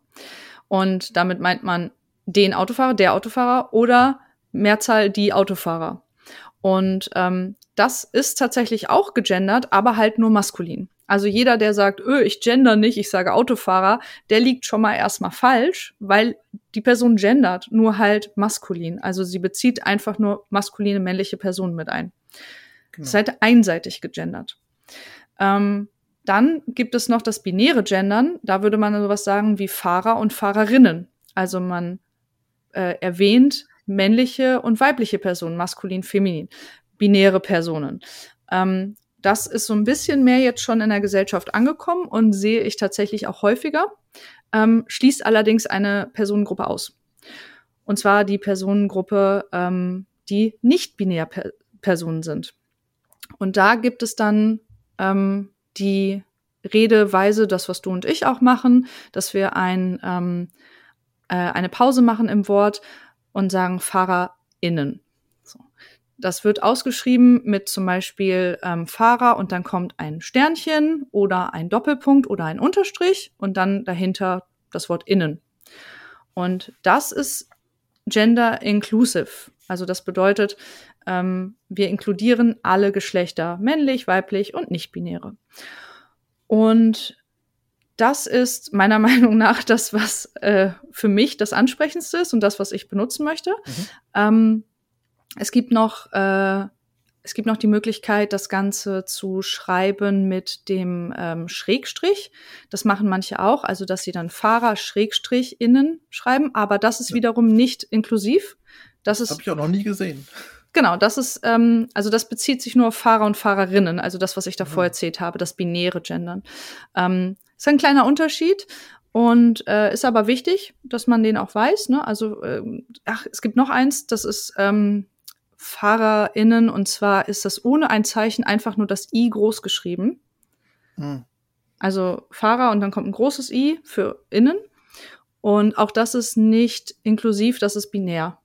Und damit meint man den Autofahrer, der Autofahrer oder Mehrzahl die Autofahrer. Und ähm, das ist tatsächlich auch gegendert, aber halt nur maskulin. Also jeder, der sagt, öh, ich gender nicht, ich sage Autofahrer, der liegt schon mal erstmal falsch, weil die Person gendert nur halt maskulin. Also sie bezieht einfach nur maskuline männliche Personen mit ein. Genau. Das ist halt einseitig gegendert. Ähm, dann gibt es noch das binäre Gendern. Da würde man sowas sagen wie Fahrer und Fahrerinnen. Also man äh, erwähnt männliche und weibliche Personen, maskulin, feminin, binäre Personen. Ähm, das ist so ein bisschen mehr jetzt schon in der Gesellschaft angekommen und sehe ich tatsächlich auch häufiger, ähm, schließt allerdings eine Personengruppe aus. Und zwar die Personengruppe, ähm, die nicht binär -Per Personen sind. Und da gibt es dann ähm, die Redeweise, das, was du und ich auch machen, dass wir ein, ähm, äh, eine Pause machen im Wort und sagen FahrerInnen. So. Das wird ausgeschrieben mit zum Beispiel ähm, Fahrer und dann kommt ein Sternchen oder ein Doppelpunkt oder ein Unterstrich und dann dahinter das Wort innen. Und das ist gender inclusive. Also das bedeutet, ähm, wir inkludieren alle Geschlechter, männlich, weiblich und nicht-binäre. Und das ist meiner Meinung nach das, was äh, für mich das Ansprechendste ist und das, was ich benutzen möchte. Mhm. Ähm, es gibt noch äh, es gibt noch die Möglichkeit, das Ganze zu schreiben mit dem ähm, Schrägstrich. Das machen manche auch, also dass sie dann Fahrer Schrägstrich innen schreiben, aber das ist wiederum nicht inklusiv. Das, das habe ich auch noch nie gesehen. Genau, das ist, ähm, also das bezieht sich nur auf Fahrer und Fahrerinnen, also das, was ich davor mhm. erzählt habe, das binäre Gendern. Ähm, ist ein kleiner Unterschied und äh, ist aber wichtig, dass man den auch weiß. Ne? Also, äh, ach, es gibt noch eins, das ist ähm, FahrerInnen und zwar ist das ohne ein Zeichen einfach nur das I groß geschrieben. Mhm. Also Fahrer und dann kommt ein großes I für innen. Und auch das ist nicht inklusiv, das ist binär.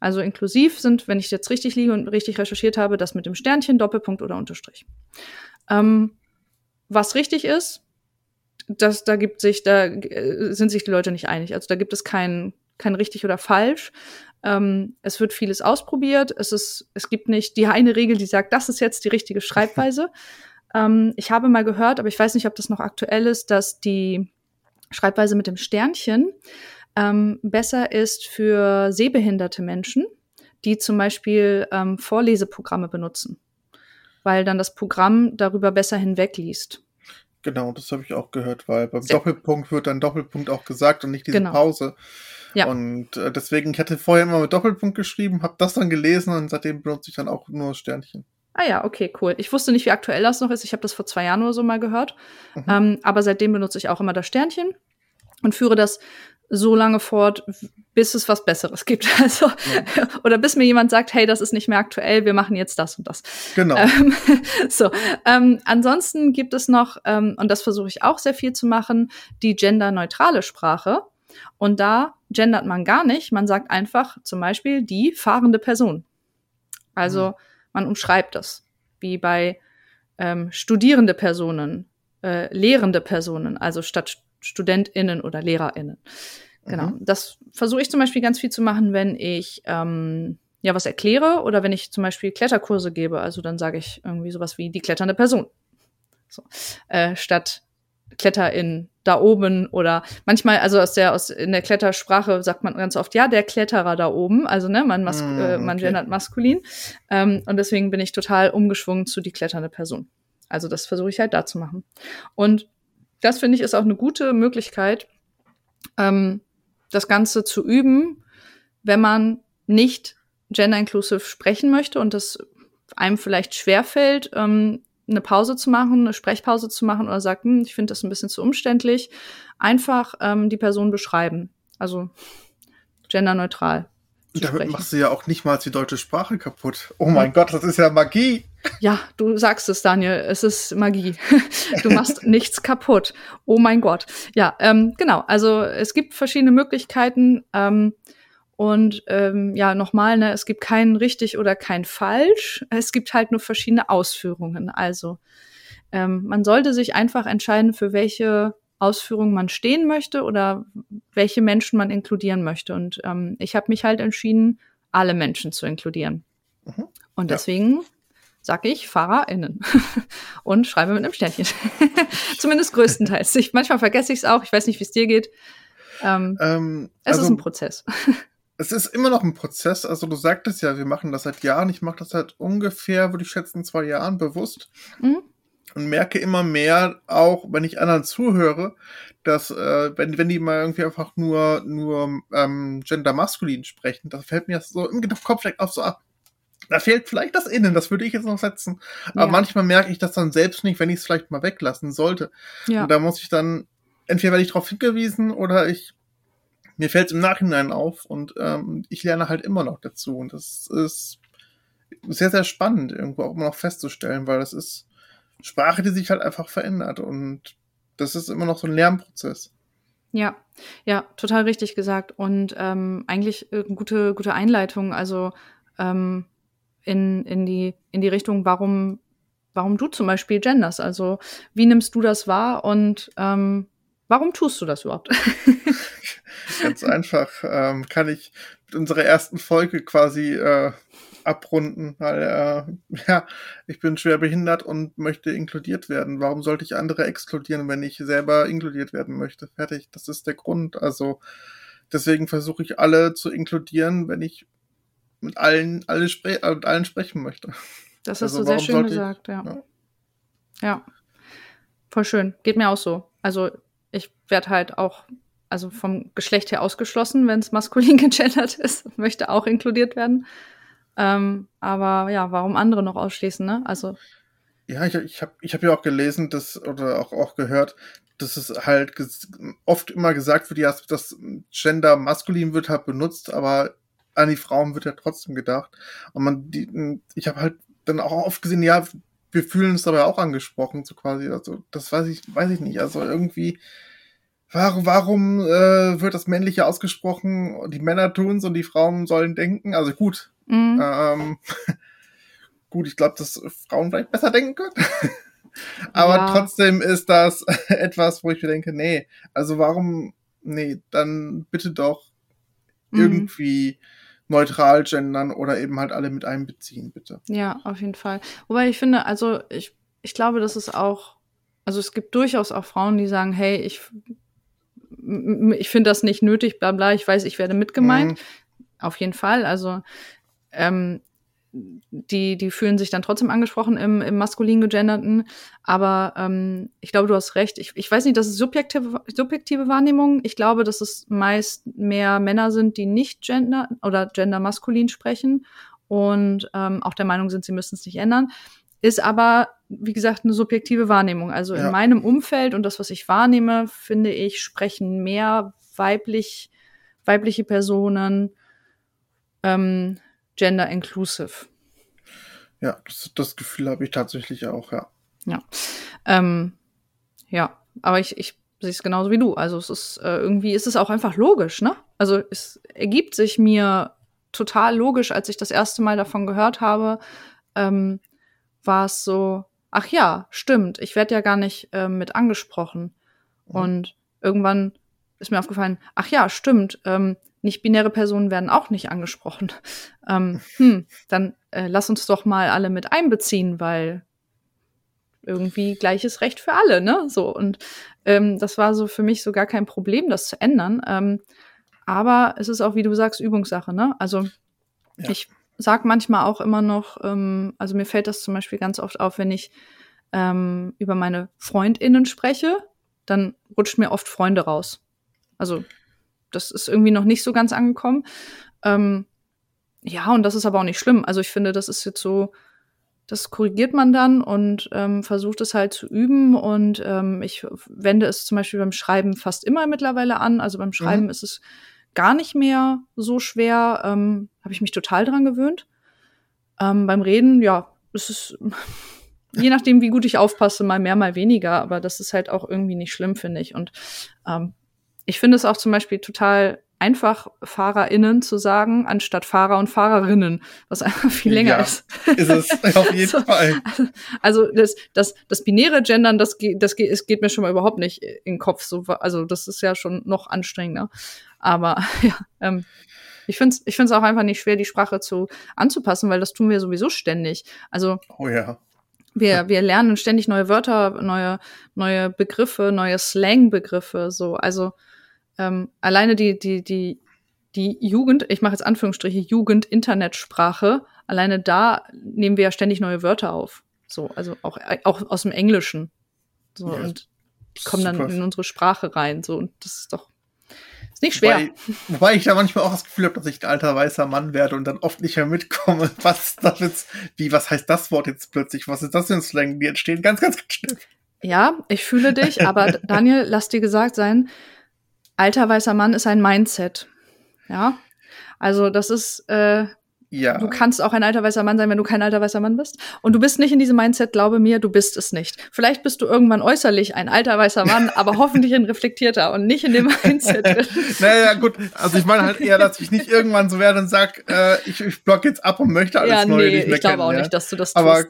Also inklusiv sind, wenn ich jetzt richtig liege und richtig recherchiert habe, das mit dem Sternchen, Doppelpunkt oder Unterstrich. Ähm, was richtig ist, das, da gibt sich, da äh, sind sich die Leute nicht einig. Also da gibt es kein, kein richtig oder falsch. Ähm, es wird vieles ausprobiert. Es ist, es gibt nicht die eine Regel, die sagt, das ist jetzt die richtige Schreibweise. ähm, ich habe mal gehört, aber ich weiß nicht, ob das noch aktuell ist, dass die Schreibweise mit dem Sternchen ähm, besser ist für sehbehinderte Menschen, die zum Beispiel ähm, Vorleseprogramme benutzen, weil dann das Programm darüber besser hinwegliest. Genau, das habe ich auch gehört, weil beim Sehr. Doppelpunkt wird dann Doppelpunkt auch gesagt und nicht diese genau. Pause. Ja. Und äh, deswegen, ich hatte vorher immer mit Doppelpunkt geschrieben, habe das dann gelesen und seitdem benutze ich dann auch nur Sternchen. Ah ja, okay, cool. Ich wusste nicht, wie aktuell das noch ist. Ich habe das vor zwei Jahren oder so mal gehört. Mhm. Ähm, aber seitdem benutze ich auch immer das Sternchen und führe das so lange fort, bis es was Besseres gibt. Also, ja. oder bis mir jemand sagt, hey, das ist nicht mehr aktuell, wir machen jetzt das und das. Genau. Ähm, so. Ähm, ansonsten gibt es noch, ähm, und das versuche ich auch sehr viel zu machen, die genderneutrale Sprache. Und da gendert man gar nicht. Man sagt einfach zum Beispiel die fahrende Person. Also mhm. man umschreibt das. Wie bei ähm, studierende Personen, äh, lehrende Personen, also statt StudentInnen oder LehrerInnen. Genau. Mhm. Das versuche ich zum Beispiel ganz viel zu machen, wenn ich ähm, ja was erkläre oder wenn ich zum Beispiel Kletterkurse gebe. Also dann sage ich irgendwie sowas wie die kletternde Person. So. Äh, statt KletterIn da oben oder manchmal, also aus der, aus, in der Klettersprache sagt man ganz oft, ja, der Kletterer da oben, also ne, man, mas mm, äh, man okay. gendert maskulin. Ähm, und deswegen bin ich total umgeschwungen zu die kletternde Person. Also das versuche ich halt da zu machen. Und das finde ich ist auch eine gute Möglichkeit, ähm, das Ganze zu üben, wenn man nicht gender-inclusive sprechen möchte und das einem vielleicht schwerfällt, ähm, eine Pause zu machen, eine Sprechpause zu machen oder sagt, hm, ich finde das ein bisschen zu umständlich, einfach ähm, die Person beschreiben. Also genderneutral. Damit sprechen. machst du ja auch nicht mal die deutsche Sprache kaputt. Oh mein. Gott, das ist ja Magie. Ja, du sagst es, Daniel. Es ist Magie. Du machst nichts kaputt. Oh mein Gott. Ja, ähm, genau. Also es gibt verschiedene Möglichkeiten. Ähm, und ähm, ja, nochmal, ne, es gibt kein richtig oder kein falsch. Es gibt halt nur verschiedene Ausführungen. Also ähm, man sollte sich einfach entscheiden, für welche Ausführung man stehen möchte oder welche Menschen man inkludieren möchte. Und ähm, ich habe mich halt entschieden, alle Menschen zu inkludieren. Mhm. Und deswegen ja. Sage ich FahrerInnen und schreibe mit einem Sternchen. Zumindest größtenteils. Ich, manchmal vergesse ich es auch. Ich weiß nicht, wie es dir geht. Ähm, ähm, es also, ist ein Prozess es ist immer noch ein Prozess. Also du sagtest ja, wir machen das seit Jahren. Ich mache das seit ungefähr, würde ich schätzen, zwei Jahren bewusst. Mhm. Und merke immer mehr, auch wenn ich anderen zuhöre, dass äh, wenn, wenn die mal irgendwie einfach nur, nur ähm, gender maskulin sprechen, das fällt mir so im Kopf direkt auf so ab. Da fehlt vielleicht das Innen, das würde ich jetzt noch setzen. Aber ja. manchmal merke ich das dann selbst nicht, wenn ich es vielleicht mal weglassen sollte. Ja. Und da muss ich dann, entweder werde ich darauf hingewiesen oder ich mir fällt es im Nachhinein auf und ähm, ich lerne halt immer noch dazu. Und das ist sehr, sehr spannend, irgendwo auch immer noch festzustellen, weil das ist Sprache, die sich halt einfach verändert. Und das ist immer noch so ein Lernprozess. Ja, ja, total richtig gesagt. Und ähm, eigentlich äh, gute, gute Einleitung, also ähm, in, in, die, in die Richtung, warum, warum du zum Beispiel genders. Also wie nimmst du das wahr und ähm, warum tust du das überhaupt? Ganz einfach ähm, kann ich mit unserer ersten Folge quasi äh, abrunden, weil äh, ja, ich bin schwer behindert und möchte inkludiert werden. Warum sollte ich andere exkludieren, wenn ich selber inkludiert werden möchte? Fertig, das ist der Grund. Also deswegen versuche ich alle zu inkludieren, wenn ich mit allen, alle spre äh, mit allen sprechen möchte. Das hast also, du sehr schön gesagt, ich, ja. ja. Ja, voll schön. Geht mir auch so. Also ich werde halt auch also vom Geschlecht her ausgeschlossen, wenn es maskulin gegendert ist, möchte auch inkludiert werden. Ähm, aber ja, warum andere noch ausschließen, ne? Also. Ja, ich, ich habe ich hab ja auch gelesen, dass, oder auch, auch gehört, dass es halt oft immer gesagt wird, ja, dass Gender maskulin wird halt benutzt, aber an die Frauen wird ja trotzdem gedacht. Und man, die, ich habe halt dann auch oft gesehen, ja, wir fühlen uns dabei auch angesprochen, so quasi. Also, das weiß ich, weiß ich nicht. Also irgendwie, warum, warum äh, wird das Männliche ausgesprochen, die Männer tun's und die Frauen sollen denken? Also gut. Mhm. Ähm, gut, ich glaube, dass Frauen vielleicht besser denken können. Aber ja. trotzdem ist das etwas, wo ich mir denke, nee, also warum, nee, dann bitte doch mhm. Neutral gendern oder eben halt alle mit einbeziehen, bitte. Ja, auf jeden Fall. Wobei ich finde, also ich, ich glaube, das ist auch, also es gibt durchaus auch Frauen, die sagen, hey, ich, ich finde das nicht nötig, bla bla, ich weiß, ich werde mitgemeint. Mhm. Auf jeden Fall. Also ähm, die, die fühlen sich dann trotzdem angesprochen im, im maskulin gegenderten. Aber ähm, ich glaube, du hast recht. Ich, ich weiß nicht, das ist subjektive, subjektive Wahrnehmung. Ich glaube, dass es meist mehr Männer sind, die nicht gender oder gender maskulin sprechen und ähm, auch der Meinung sind, sie müssen es nicht ändern. Ist aber, wie gesagt, eine subjektive Wahrnehmung. Also ja. in meinem Umfeld und das, was ich wahrnehme, finde ich, sprechen mehr weiblich, weibliche Personen ähm, gender inclusive. Ja, das, das Gefühl habe ich tatsächlich auch, ja. Ja. Ähm, ja, aber ich, ich sehe es genauso wie du. Also es ist äh, irgendwie ist es auch einfach logisch, ne? Also es ergibt sich mir total logisch, als ich das erste Mal davon gehört habe, ähm, war es so, ach ja, stimmt, ich werde ja gar nicht äh, mit angesprochen. Mhm. Und irgendwann ist mir aufgefallen, ach ja, stimmt, ähm, nicht-binäre Personen werden auch nicht angesprochen. Ähm, hm, dann äh, lass uns doch mal alle mit einbeziehen, weil irgendwie gleiches Recht für alle, ne? So und ähm, das war so für mich so gar kein Problem, das zu ändern. Ähm, aber es ist auch, wie du sagst, Übungssache, ne? Also ja. ich sag manchmal auch immer noch, ähm, also mir fällt das zum Beispiel ganz oft auf, wenn ich ähm, über meine FreundInnen spreche, dann rutscht mir oft Freunde raus. Also das ist irgendwie noch nicht so ganz angekommen. Ähm, ja, und das ist aber auch nicht schlimm. Also ich finde, das ist jetzt so, das korrigiert man dann und ähm, versucht es halt zu üben. Und ähm, ich wende es zum Beispiel beim Schreiben fast immer mittlerweile an. Also beim Schreiben mhm. ist es gar nicht mehr so schwer. Ähm, Habe ich mich total dran gewöhnt. Ähm, beim Reden, ja, es ist je nachdem, wie gut ich aufpasse, mal mehr, mal weniger. Aber das ist halt auch irgendwie nicht schlimm, finde ich. Und ähm, ich finde es auch zum Beispiel total einfach, FahrerInnen zu sagen, anstatt Fahrer und Fahrerinnen, was einfach viel länger ja, ist. Ist es auf jeden so, Fall. Also das, das, das binäre Gendern, das, geht, das geht, es geht mir schon mal überhaupt nicht in den Kopf. So, also das ist ja schon noch anstrengender. Aber ja, ähm, ich finde es ich find's auch einfach nicht schwer, die Sprache zu anzupassen, weil das tun wir sowieso ständig. Also oh ja. Wir, wir lernen ständig neue Wörter, neue, neue Begriffe, neue Slang-Begriffe. So, also ähm, alleine die, die, die, die Jugend, ich mache jetzt Anführungsstriche, Jugend-Internetsprache, alleine da nehmen wir ja ständig neue Wörter auf. So, also auch, auch aus dem Englischen. So, ja, und die kommen super. dann in unsere Sprache rein. So, und das ist doch ist nicht schwer. Wobei, wobei ich da manchmal auch das Gefühl habe, dass ich ein alter weißer Mann werde und dann oft nicht mehr mitkomme. Was das jetzt, wie, was heißt das Wort jetzt plötzlich? Was ist das für ein Slang? Die entstehen ganz, ganz, ganz schnell. Ja, ich fühle dich, aber Daniel, lass dir gesagt sein, alter weißer Mann ist ein Mindset. Ja. Also das ist, äh, ja. Du kannst auch ein alter weißer Mann sein, wenn du kein alter weißer Mann bist. Und du bist nicht in diesem Mindset, glaube mir, du bist es nicht. Vielleicht bist du irgendwann äußerlich ein alter weißer Mann, aber hoffentlich ein reflektierter und nicht in dem Mindset drin. naja, gut. Also ich meine halt eher, dass ich nicht irgendwann so werde und sag, äh, ich, ich block jetzt ab und möchte alles ja, Neue nee, nicht mehr ich glaube auch nicht, dass du das tust. Aber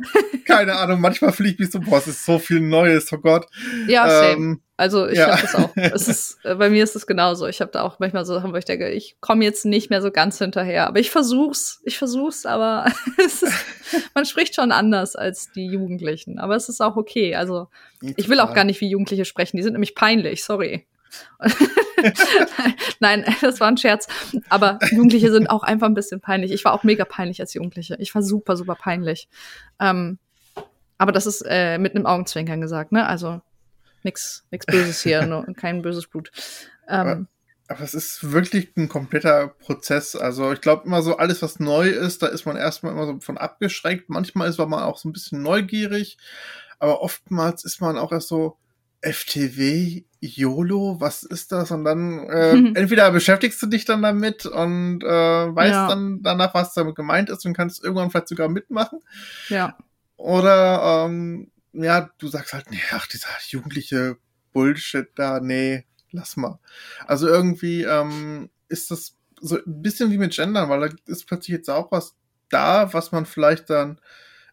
keine Ahnung, manchmal fühle ich mich so, boah, es ist so viel Neues, oh Gott. Ja, same. Also ich ja. habe das auch. Es ist, äh, bei mir ist es genauso. Ich habe da auch manchmal so, wo ich denke, ich komme jetzt nicht mehr so ganz hinterher. Aber ich versuch's, ich versuch's, aber ist, man spricht schon anders als die Jugendlichen. Aber es ist auch okay. Also ich will auch gar nicht wie Jugendliche sprechen. Die sind nämlich peinlich, sorry. Nein, das war ein Scherz. Aber Jugendliche sind auch einfach ein bisschen peinlich. Ich war auch mega peinlich als Jugendliche. Ich war super, super peinlich. Ähm, aber das ist äh, mit einem Augenzwinkern gesagt, ne? Also Nix, nix Böses hier, nur kein böses Blut. Ähm, aber, aber, es ist wirklich ein kompletter Prozess. Also ich glaube immer so, alles, was neu ist, da ist man erstmal immer so von abgeschränkt. Manchmal ist man auch so ein bisschen neugierig, aber oftmals ist man auch erst so, FTW, YOLO, was ist das? Und dann äh, entweder beschäftigst du dich dann damit und äh, weißt ja. dann danach, was damit gemeint ist und kannst irgendwann vielleicht sogar mitmachen. Ja. Oder ähm, ja, du sagst halt, nee, ach, dieser jugendliche Bullshit da, nee, lass mal. Also irgendwie ähm, ist das so ein bisschen wie mit Gendern, weil da ist plötzlich jetzt auch was da, was man vielleicht dann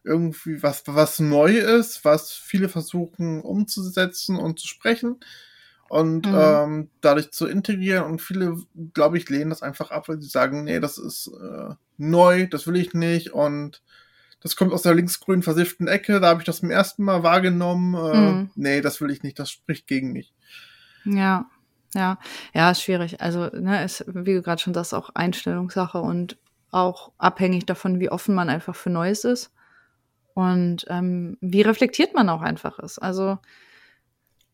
irgendwie was, was neu ist, was viele versuchen umzusetzen und zu sprechen und mhm. ähm, dadurch zu integrieren. Und viele, glaube ich, lehnen das einfach ab, weil sie sagen, nee, das ist äh, neu, das will ich nicht und das kommt aus der linksgrün versifften Ecke, da habe ich das zum ersten Mal wahrgenommen. Äh, mhm. Nee, das will ich nicht, das spricht gegen mich. Ja, ja, ja, ist schwierig. Also, ne, ist, wie du gerade schon sagst, auch Einstellungssache und auch abhängig davon, wie offen man einfach für Neues ist und ähm, wie reflektiert man auch einfach ist. Also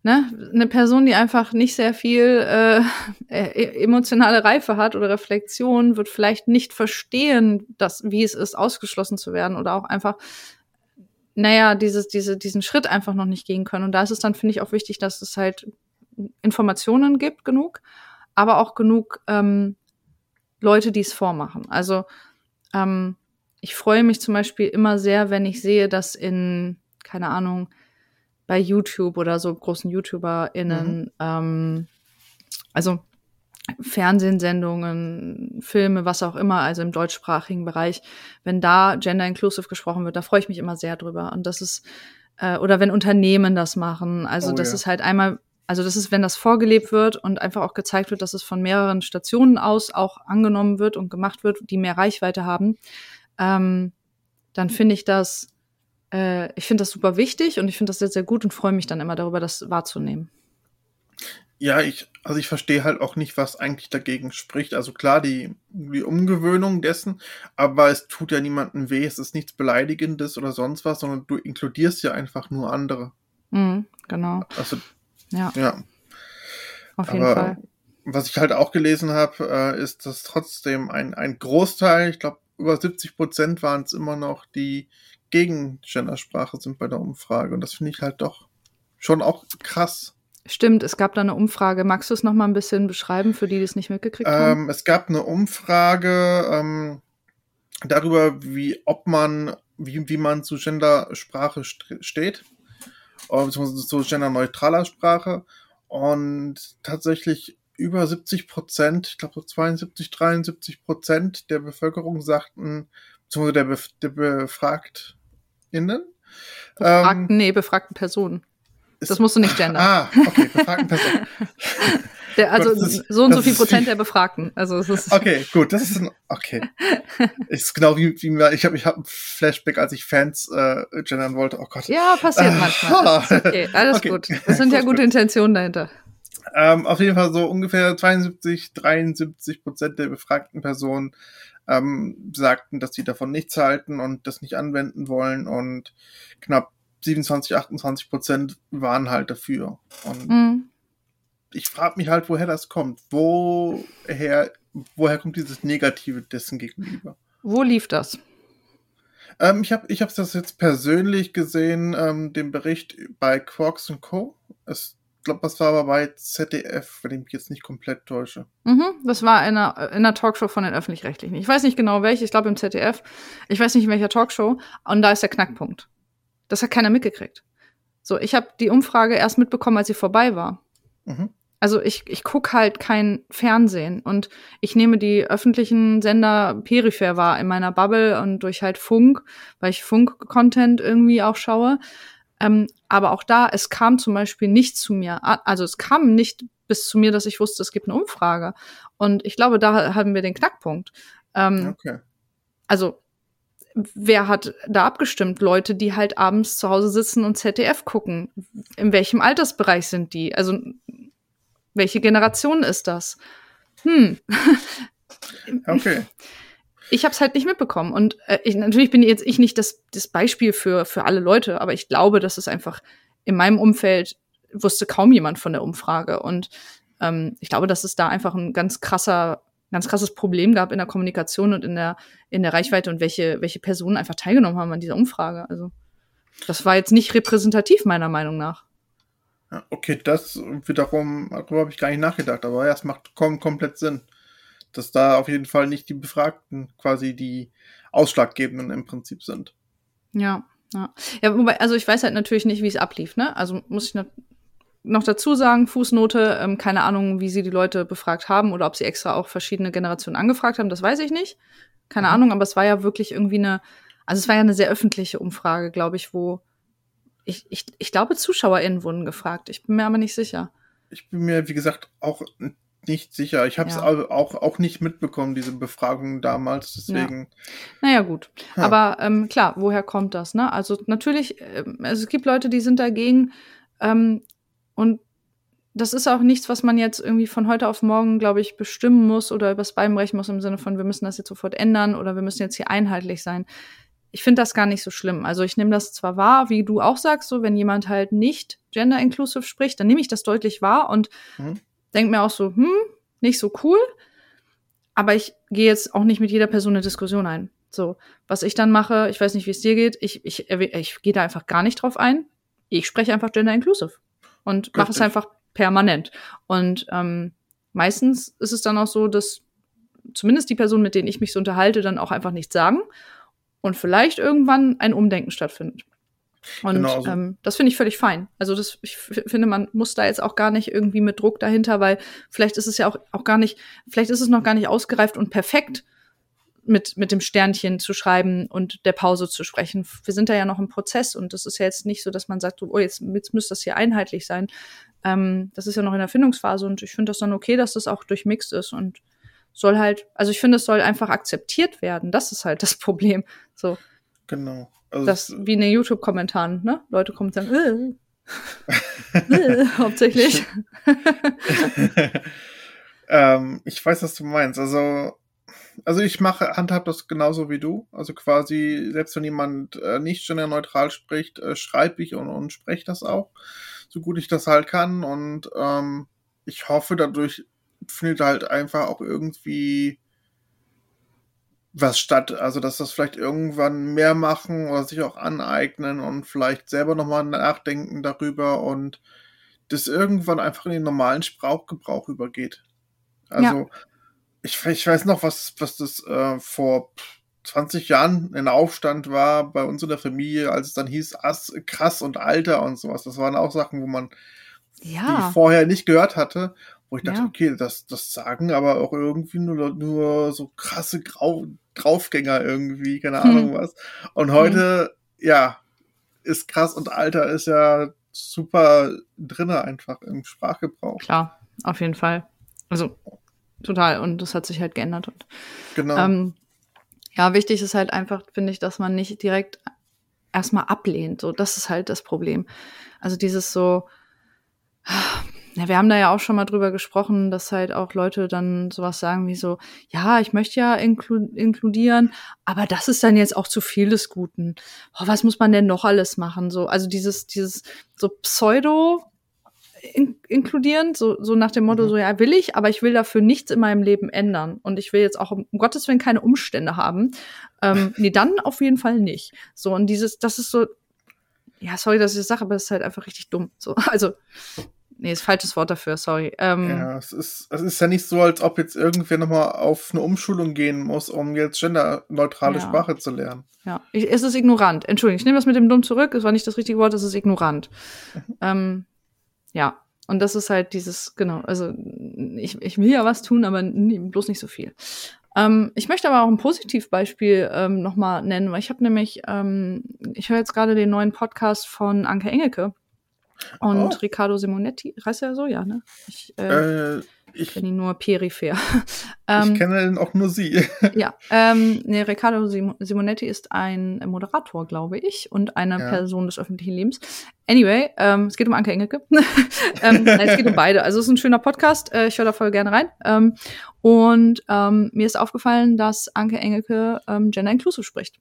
ne, eine Person, die einfach nicht sehr viel äh, e-, emotionale Reife hat oder Reflexion, wird vielleicht nicht verstehen, dass, wie es ist, ausgeschlossen zu werden oder auch einfach, naja, dieses, diese, diesen Schritt einfach noch nicht gehen können. Und da ist es dann, finde ich, auch wichtig, dass es halt Informationen gibt genug, aber auch genug ähm, Leute, die es vormachen. Also ähm, ich freue mich zum Beispiel immer sehr, wenn ich sehe, dass in, keine Ahnung, bei YouTube oder so großen YouTuberInnen, mhm. ähm, also Fernsehsendungen, Filme, was auch immer, also im deutschsprachigen Bereich, wenn da Gender Inclusive gesprochen wird, da freue ich mich immer sehr drüber. Und das ist, äh, oder wenn Unternehmen das machen, also oh, das ja. ist halt einmal, also das ist, wenn das vorgelebt wird und einfach auch gezeigt wird, dass es von mehreren Stationen aus auch angenommen wird und gemacht wird, die mehr Reichweite haben, ähm, dann finde ich das, äh, ich finde das super wichtig und ich finde das sehr, sehr gut und freue mich dann immer darüber, das wahrzunehmen. Ja, ich, also ich verstehe halt auch nicht, was eigentlich dagegen spricht. Also klar, die, die Umgewöhnung dessen, aber es tut ja niemandem weh, es ist nichts Beleidigendes oder sonst was, sondern du inkludierst ja einfach nur andere. Mhm, genau. Also, ja. ja. Auf jeden aber, Fall. Was ich halt auch gelesen habe, äh, ist, dass trotzdem ein, ein Großteil, ich glaube über 70 Prozent waren es immer noch, die gegen Gendersprache sind bei der Umfrage. Und das finde ich halt doch schon auch krass. Stimmt, es gab da eine Umfrage. Magst du es noch mal ein bisschen beschreiben, für die, die es nicht mitgekriegt ähm, haben? Es gab eine Umfrage ähm, darüber, wie, ob man, wie, wie man zu Gendersprache steht, beziehungsweise zu genderneutraler Sprache. Und tatsächlich über 70 Prozent, ich glaube so 72, 73 Prozent der Bevölkerung sagten, beziehungsweise der, Bef der BefragtInnen. Befragten, ähm, nee, befragten Personen. Das musst du nicht gendern. Ah, okay, befragten Personen. Der, also Gott, ist, so und so viel Prozent der Befragten. Also es ist okay, gut, das ist ein, okay. ist genau wie, wie mir, ich habe ich hab ein Flashback, als ich Fans äh, gendern wollte. Oh Gott. Ja, passiert manchmal. okay, alles okay. gut. Das sind ja gute Intentionen dahinter. Ähm, auf jeden Fall so ungefähr 72, 73 Prozent der befragten Personen ähm, sagten, dass sie davon nichts halten und das nicht anwenden wollen und knapp 27, 28 Prozent waren halt dafür. Und mhm. ich frage mich halt, woher das kommt. Woher, woher kommt dieses Negative dessen gegenüber? Wo lief das? Ähm, ich habe ich hab das jetzt persönlich gesehen, ähm, den Bericht bei Quarks Co. Es glaube, das war aber bei ZDF, wenn ich mich jetzt nicht komplett täusche. Mhm, das war in einer, in einer Talkshow von den Öffentlich-Rechtlichen. Ich weiß nicht genau welche, ich glaube im ZDF. Ich weiß nicht in welcher Talkshow. Und da ist der Knackpunkt. Das hat keiner mitgekriegt. So, ich habe die Umfrage erst mitbekommen, als sie vorbei war. Mhm. Also ich, ich guck halt kein Fernsehen und ich nehme die öffentlichen Sender peripher wahr in meiner Bubble und durch halt Funk, weil ich Funk-Content irgendwie auch schaue. Ähm, aber auch da, es kam zum Beispiel nicht zu mir, also es kam nicht bis zu mir, dass ich wusste, es gibt eine Umfrage. Und ich glaube, da haben wir den Knackpunkt. Ähm, okay. Also, wer hat da abgestimmt? Leute, die halt abends zu Hause sitzen und ZDF gucken. In welchem Altersbereich sind die? Also, welche Generation ist das? Hm. Okay. Ich habe es halt nicht mitbekommen. Und äh, ich, natürlich bin jetzt ich nicht das, das Beispiel für, für alle Leute, aber ich glaube, dass es einfach in meinem Umfeld wusste kaum jemand von der Umfrage. Und ähm, ich glaube, dass es da einfach ein ganz krasser, ganz krasses Problem gab in der Kommunikation und in der, in der Reichweite und welche, welche Personen einfach teilgenommen haben an dieser Umfrage. Also das war jetzt nicht repräsentativ, meiner Meinung nach. okay, das wiederum, darüber habe ich gar nicht nachgedacht, aber ja, es macht kom komplett Sinn dass da auf jeden Fall nicht die Befragten quasi die Ausschlaggebenden im Prinzip sind. Ja, ja. Ja, wobei, also ich weiß halt natürlich nicht, wie es ablief, ne? Also muss ich noch dazu sagen, Fußnote, ähm, keine Ahnung, wie sie die Leute befragt haben oder ob sie extra auch verschiedene Generationen angefragt haben, das weiß ich nicht. Keine mhm. Ahnung, aber es war ja wirklich irgendwie eine Also es war ja eine sehr öffentliche Umfrage, glaube ich, wo ich, ich, ich glaube, ZuschauerInnen wurden gefragt. Ich bin mir aber nicht sicher. Ich bin mir, wie gesagt, auch nicht sicher. Ich habe es ja. auch, auch nicht mitbekommen, diese Befragung damals. Deswegen. Ja. Naja, gut. Ja. Aber ähm, klar, woher kommt das? Ne? Also natürlich, äh, also es gibt Leute, die sind dagegen. Ähm, und das ist auch nichts, was man jetzt irgendwie von heute auf morgen, glaube ich, bestimmen muss oder übers Bein brechen muss im Sinne von, wir müssen das jetzt sofort ändern oder wir müssen jetzt hier einheitlich sein. Ich finde das gar nicht so schlimm. Also ich nehme das zwar wahr, wie du auch sagst, so wenn jemand halt nicht gender-inclusive spricht, dann nehme ich das deutlich wahr und mhm. Denke mir auch so, hm, nicht so cool. Aber ich gehe jetzt auch nicht mit jeder Person eine Diskussion ein. So, was ich dann mache, ich weiß nicht, wie es dir geht, ich, ich, ich gehe da einfach gar nicht drauf ein. Ich spreche einfach gender-inclusive und mache es einfach permanent. Und ähm, meistens ist es dann auch so, dass zumindest die Personen, mit denen ich mich so unterhalte, dann auch einfach nichts sagen und vielleicht irgendwann ein Umdenken stattfindet. Und genau so. ähm, das finde ich völlig fein. Also das, ich finde, man muss da jetzt auch gar nicht irgendwie mit Druck dahinter, weil vielleicht ist es ja auch, auch gar nicht, vielleicht ist es noch gar nicht ausgereift und perfekt mit, mit dem Sternchen zu schreiben und der Pause zu sprechen. Wir sind da ja noch im Prozess und das ist ja jetzt nicht so, dass man sagt, oh, jetzt, jetzt müsste das hier einheitlich sein. Ähm, das ist ja noch in der Findungsphase und ich finde das dann okay, dass das auch durchmixt ist und soll halt, also ich finde, es soll einfach akzeptiert werden. Das ist halt das Problem. So. Genau. Also das wie in den YouTube-Kommentaren, ne? Leute kommen und sagen, äh. äh, hauptsächlich. ähm, ich weiß, was du meinst. Also, also ich mache, handhab das genauso wie du. Also quasi, selbst wenn jemand äh, nicht genderneutral spricht, äh, schreibe ich und, und spreche das auch so gut ich das halt kann. Und ähm, ich hoffe, dadurch findet halt einfach auch irgendwie was statt. Also, dass das vielleicht irgendwann mehr machen oder sich auch aneignen und vielleicht selber nochmal nachdenken darüber und das irgendwann einfach in den normalen Sprachgebrauch übergeht. Also, ja. ich, ich weiß noch, was, was das äh, vor 20 Jahren ein Aufstand war bei uns in der Familie, als es dann hieß, Ass, krass und Alter und sowas. Das waren auch Sachen, wo man ja. die vorher nicht gehört hatte, wo ich dachte, ja. okay, das, das sagen aber auch irgendwie nur, nur so krasse Grau Draufgänger irgendwie, keine hm. Ahnung was. Und heute, hm. ja, ist krass und Alter ist ja super drinne einfach im Sprachgebrauch. Klar, auf jeden Fall. Also total. Und das hat sich halt geändert. Und, genau. Ähm, ja, wichtig ist halt einfach, finde ich, dass man nicht direkt erstmal ablehnt. So, das ist halt das Problem. Also dieses so, ja, wir haben da ja auch schon mal drüber gesprochen, dass halt auch Leute dann sowas sagen wie so, ja, ich möchte ja inklu inkludieren, aber das ist dann jetzt auch zu viel des Guten. Oh, was muss man denn noch alles machen? So, also dieses, dieses so Pseudo in inkludieren, so, so nach dem Motto, mhm. so ja, will ich, aber ich will dafür nichts in meinem Leben ändern. Und ich will jetzt auch um Gottes Willen keine Umstände haben. Ähm, nee, dann auf jeden Fall nicht. So, und dieses, das ist so, ja, sorry, dass ich das sage, aber es ist halt einfach richtig dumm. So, also, nee, ist falsches Wort dafür, sorry. Ähm, ja, es ist, es ist ja nicht so, als ob jetzt irgendwer nochmal auf eine Umschulung gehen muss, um jetzt genderneutrale ja. Sprache zu lernen. Ja, ich, es ist ignorant. Entschuldigung, ich nehme das mit dem dumm zurück. Es war nicht das richtige Wort, es ist ignorant. Mhm. Ähm, ja, und das ist halt dieses, genau, also ich, ich will ja was tun, aber bloß nicht so viel. Ähm, ich möchte aber auch ein Positivbeispiel ähm, nochmal nennen, weil ich habe nämlich, ähm, ich höre jetzt gerade den neuen Podcast von Anke Engelke und oh. Riccardo Simonetti. Heißt er so? Ja, ne? Ich, äh, äh ich kenne ihn nur peripher. ähm, ich kenne auch nur sie. ja, ähm, nee, Riccardo Simonetti ist ein Moderator, glaube ich, und eine ja. Person des öffentlichen Lebens. Anyway, ähm, es geht um Anke Engelke. ähm, nein, es geht um beide. Also es ist ein schöner Podcast. Äh, ich höre da voll gerne rein. Ähm, und ähm, mir ist aufgefallen, dass Anke Engelke ähm, Gender Inclusive spricht.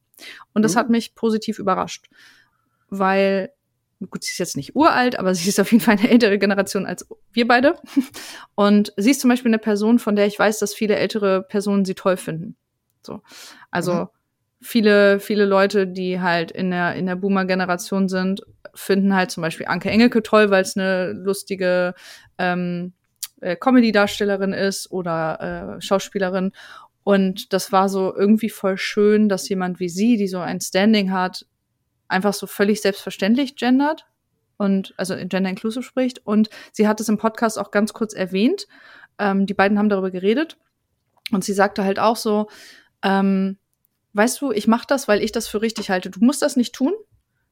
Und das mhm. hat mich positiv überrascht, weil gut, sie ist jetzt nicht uralt, aber sie ist auf jeden Fall eine ältere Generation als wir beide. Und sie ist zum Beispiel eine Person, von der ich weiß, dass viele ältere Personen sie toll finden. So. Also mhm. viele, viele Leute, die halt in der, in der Boomer-Generation sind, finden halt zum Beispiel Anke Engelke toll, weil es eine lustige ähm, äh, Comedy-Darstellerin ist oder äh, Schauspielerin. Und das war so irgendwie voll schön, dass jemand wie sie, die so ein Standing hat, einfach so völlig selbstverständlich gendert und also Gender Inclusive spricht. Und sie hat es im Podcast auch ganz kurz erwähnt. Ähm, die beiden haben darüber geredet. Und sie sagte halt auch so, ähm, weißt du, ich mache das, weil ich das für richtig halte. Du musst das nicht tun.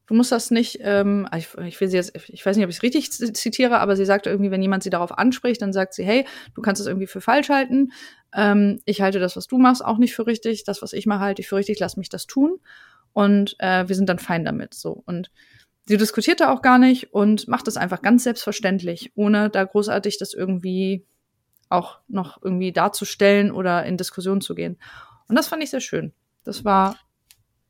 Du musst das nicht, ähm, ich, ich will sie jetzt, ich weiß nicht, ob ich es richtig zitiere, aber sie sagt irgendwie, wenn jemand sie darauf anspricht, dann sagt sie, hey, du kannst es irgendwie für falsch halten. Ähm, ich halte das, was du machst, auch nicht für richtig. Das, was ich mache, halte ich für richtig. Lass mich das tun. Und äh, wir sind dann fein damit. So und sie diskutiert da auch gar nicht und macht das einfach ganz selbstverständlich, ohne da großartig das irgendwie auch noch irgendwie darzustellen oder in Diskussion zu gehen. Und das fand ich sehr schön. Das war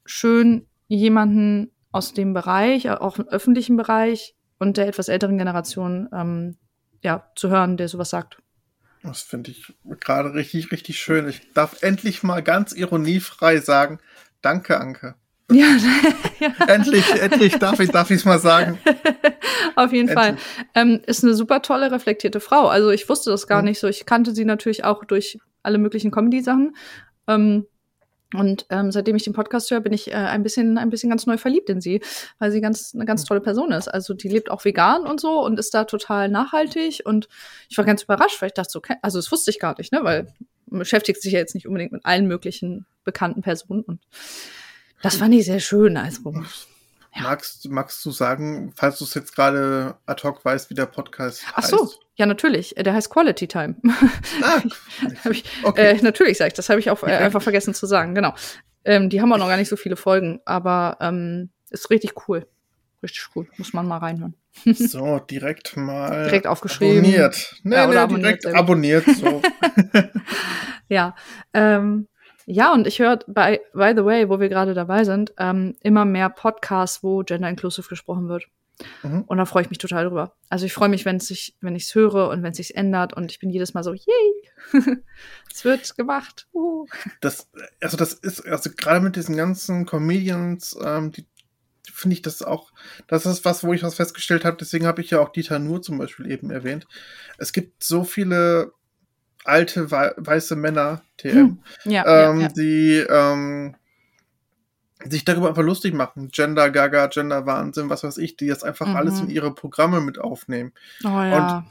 schön, jemanden aus dem Bereich, auch im öffentlichen Bereich und der etwas älteren Generation ähm, ja, zu hören, der sowas sagt. Das finde ich gerade richtig, richtig schön. Ich darf endlich mal ganz ironiefrei sagen, danke, Anke. Ja, ja. endlich, endlich darf ich darf mal sagen. Auf jeden endlich. Fall. Ähm, ist eine super tolle, reflektierte Frau. Also ich wusste das gar mhm. nicht so. Ich kannte sie natürlich auch durch alle möglichen Comedy-Sachen. Ähm, und ähm, seitdem ich den Podcast höre, bin ich äh, ein bisschen, ein bisschen ganz neu verliebt in sie, weil sie ganz eine ganz tolle Person ist. Also die lebt auch vegan und so und ist da total nachhaltig. Und ich war ganz überrascht, weil ich dachte so, okay, also das wusste ich gar nicht, ne, weil man beschäftigt sich ja jetzt nicht unbedingt mit allen möglichen bekannten Personen. Und das fand ich sehr schön. Also ja. Magst, magst du sagen, falls du es jetzt gerade ad hoc weißt, wie der Podcast Ach heißt? Ach so, ja, natürlich. Der heißt Quality Time. Ah, ich, okay. äh, natürlich sage ich, das habe ich auch äh, einfach vergessen zu sagen, genau. Ähm, die haben auch noch gar nicht so viele Folgen, aber ähm, ist richtig cool. Richtig cool. Muss man mal reinhören. so, direkt mal. Direkt aufgeschrieben. Abonniert. Nee, ja, nee, direkt abonniert. abonniert so. ja. Ähm, ja, und ich höre, by, by the way, wo wir gerade dabei sind, ähm, immer mehr Podcasts, wo Gender Inclusive gesprochen wird. Mhm. Und da freue ich mich total drüber. Also ich freue mich, wenn sich, wenn ich es höre und wenn es sich ändert und ich bin jedes Mal so, yay, es wird gemacht. Uh. Das, also das ist, also gerade mit diesen ganzen Comedians, ähm, die finde ich das auch, das ist was, wo ich was festgestellt habe, deswegen habe ich ja auch Dieter Nur zum Beispiel eben erwähnt. Es gibt so viele alte weiße Männer, TM, hm. ja, ähm, ja, ja. die ähm, sich darüber einfach lustig machen. Gender Gaga, Gender Wahnsinn, was weiß ich, die das einfach mhm. alles in ihre Programme mit aufnehmen. Oh, ja. Und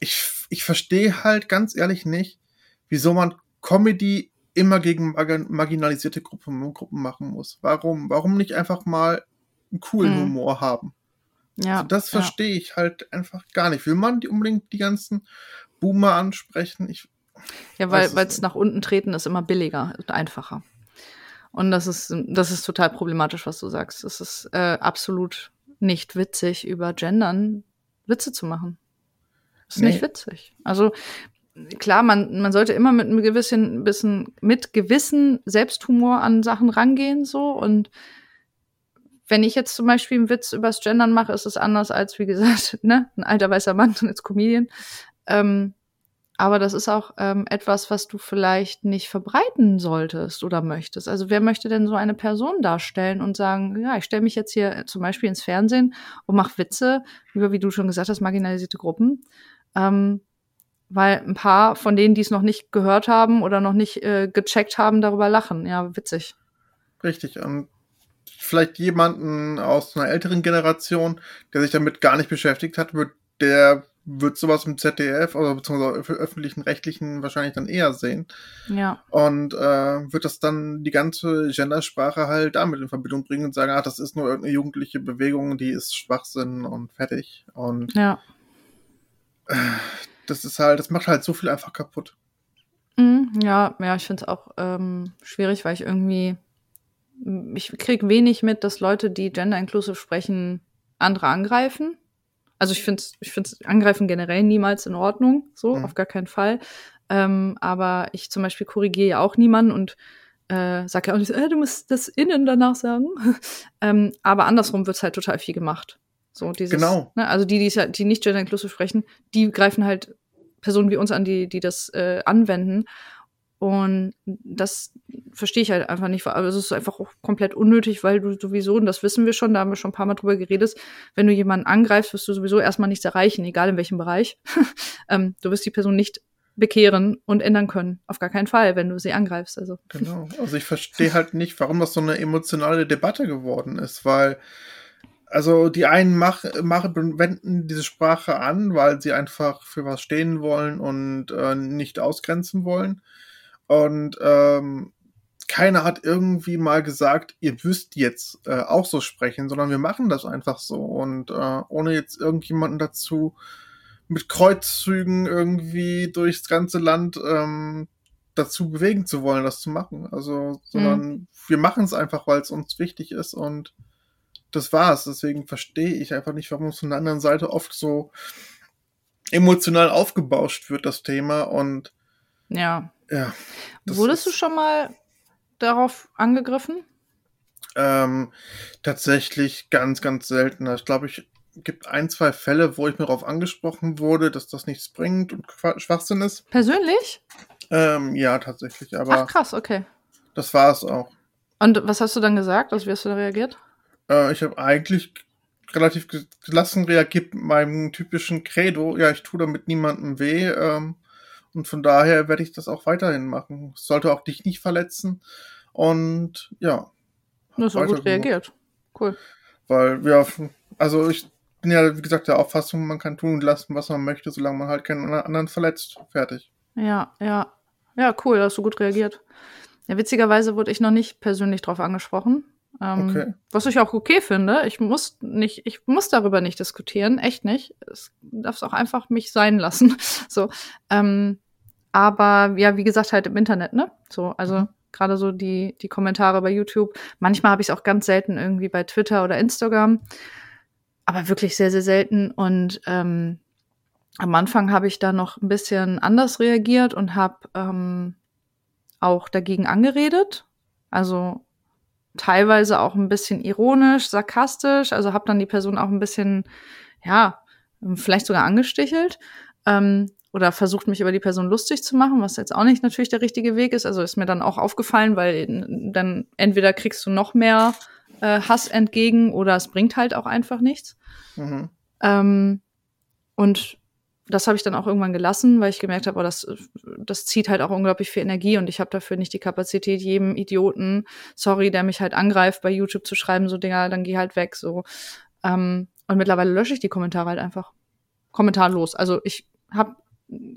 ich, ich verstehe halt ganz ehrlich nicht, wieso man Comedy immer gegen marginalisierte Gruppen, Gruppen machen muss. Warum? Warum nicht einfach mal einen coolen mhm. Humor haben? Ja, also das verstehe ich halt einfach gar nicht. Will man die unbedingt die ganzen Boomer ansprechen? Ich, ja, weil es nach unten treten ist immer billiger und einfacher. Und das ist, das ist total problematisch, was du sagst. Es ist äh, absolut nicht witzig, über Gendern Witze zu machen. Das ist nee. nicht witzig. Also klar, man, man sollte immer mit einem gewissen, bisschen, mit gewissen Selbsthumor an Sachen rangehen, so. Und wenn ich jetzt zum Beispiel einen Witz übers Gendern mache, ist es anders als, wie gesagt, ne, ein alter weißer Mann als Comedian. Ähm, aber das ist auch ähm, etwas, was du vielleicht nicht verbreiten solltest oder möchtest. Also wer möchte denn so eine Person darstellen und sagen, ja, ich stelle mich jetzt hier zum Beispiel ins Fernsehen und mache Witze über, wie du schon gesagt hast, marginalisierte Gruppen. Ähm, weil ein paar von denen, die es noch nicht gehört haben oder noch nicht äh, gecheckt haben, darüber lachen. Ja, witzig. Richtig. Und vielleicht jemanden aus einer älteren Generation, der sich damit gar nicht beschäftigt hat, wird der wird sowas im ZDF oder beziehungsweise öffentlichen Rechtlichen wahrscheinlich dann eher sehen. Ja. Und äh, wird das dann die ganze Gendersprache halt damit in Verbindung bringen und sagen, ah, das ist nur irgendeine jugendliche Bewegung, die ist Schwachsinn und fertig. Und ja. Äh, das ist halt, das macht halt so viel einfach kaputt. Mhm, ja, ja, ich finde es auch ähm, schwierig, weil ich irgendwie, ich kriege wenig mit, dass Leute, die Gender Inclusive sprechen, andere angreifen. Also ich finde ich find's Angreifen generell niemals in Ordnung, so, mhm. auf gar keinen Fall. Ähm, aber ich zum Beispiel korrigiere ja auch niemanden und äh, sage ja auch nicht, äh, du musst das innen danach sagen. ähm, aber andersrum wird halt total viel gemacht. So dieses, genau. Ne, also die, die, die nicht gender inclusive sprechen, die greifen halt Personen wie uns an, die, die das äh, anwenden. Und das verstehe ich halt einfach nicht. Also es ist einfach auch komplett unnötig, weil du sowieso, und das wissen wir schon, da haben wir schon ein paar Mal drüber geredet, wenn du jemanden angreifst, wirst du sowieso erstmal nichts erreichen, egal in welchem Bereich. ähm, du wirst die Person nicht bekehren und ändern können. Auf gar keinen Fall, wenn du sie angreifst. Also. Genau. Also ich verstehe halt nicht, warum das so eine emotionale Debatte geworden ist, weil also die einen mach, machen, wenden diese Sprache an, weil sie einfach für was stehen wollen und äh, nicht ausgrenzen wollen. Und ähm, keiner hat irgendwie mal gesagt, ihr müsst jetzt äh, auch so sprechen, sondern wir machen das einfach so und äh, ohne jetzt irgendjemanden dazu mit Kreuzzügen irgendwie durchs ganze Land ähm, dazu bewegen zu wollen, das zu machen. Also, sondern mhm. wir machen es einfach, weil es uns wichtig ist und das war's. Deswegen verstehe ich einfach nicht, warum es von der anderen Seite oft so emotional aufgebauscht wird, das Thema. Und ja. ja Wurdest du schon mal darauf angegriffen? Ähm, tatsächlich ganz, ganz selten. Ich glaube, ich gibt ein, zwei Fälle, wo ich mir darauf angesprochen wurde, dass das nichts bringt und Schwachsinn ist. Persönlich? Ähm, ja, tatsächlich. Aber Ach krass, okay. Das war es auch. Und was hast du dann gesagt? Also wie hast du da reagiert? Äh, ich habe eigentlich relativ gelassen reagiert mit meinem typischen Credo. Ja, ich tue damit niemandem weh. Ähm, und von daher werde ich das auch weiterhin machen. Es sollte auch dich nicht verletzen. Und ja. Du hast auch gut reagiert. Cool. Weil, ja, also ich bin ja, wie gesagt, der Auffassung, man kann tun und lassen, was man möchte, solange man halt keinen anderen verletzt. Fertig. Ja, ja. Ja, cool, hast du gut reagiert. Ja, witzigerweise wurde ich noch nicht persönlich drauf angesprochen. Ähm, okay. Was ich auch okay finde. Ich muss nicht, ich muss darüber nicht diskutieren, echt nicht. Es darf auch einfach mich sein lassen. so. Ähm, aber ja, wie gesagt, halt im Internet, ne? So, also mhm. gerade so die, die Kommentare bei YouTube. Manchmal habe ich es auch ganz selten irgendwie bei Twitter oder Instagram. Aber wirklich sehr, sehr selten. Und ähm, am Anfang habe ich da noch ein bisschen anders reagiert und habe ähm, auch dagegen angeredet. Also teilweise auch ein bisschen ironisch, sarkastisch. Also habe dann die Person auch ein bisschen, ja, vielleicht sogar angestichelt. Ähm, oder versucht mich über die Person lustig zu machen, was jetzt auch nicht natürlich der richtige Weg ist. Also ist mir dann auch aufgefallen, weil dann entweder kriegst du noch mehr äh, Hass entgegen oder es bringt halt auch einfach nichts. Mhm. Ähm, und das habe ich dann auch irgendwann gelassen, weil ich gemerkt habe, oh, das, das zieht halt auch unglaublich viel Energie und ich habe dafür nicht die Kapazität, jedem Idioten, sorry, der mich halt angreift, bei YouTube zu schreiben, so Dinger, dann geh halt weg. so. Ähm, und mittlerweile lösche ich die Kommentare halt einfach. Kommentarlos. Also ich habe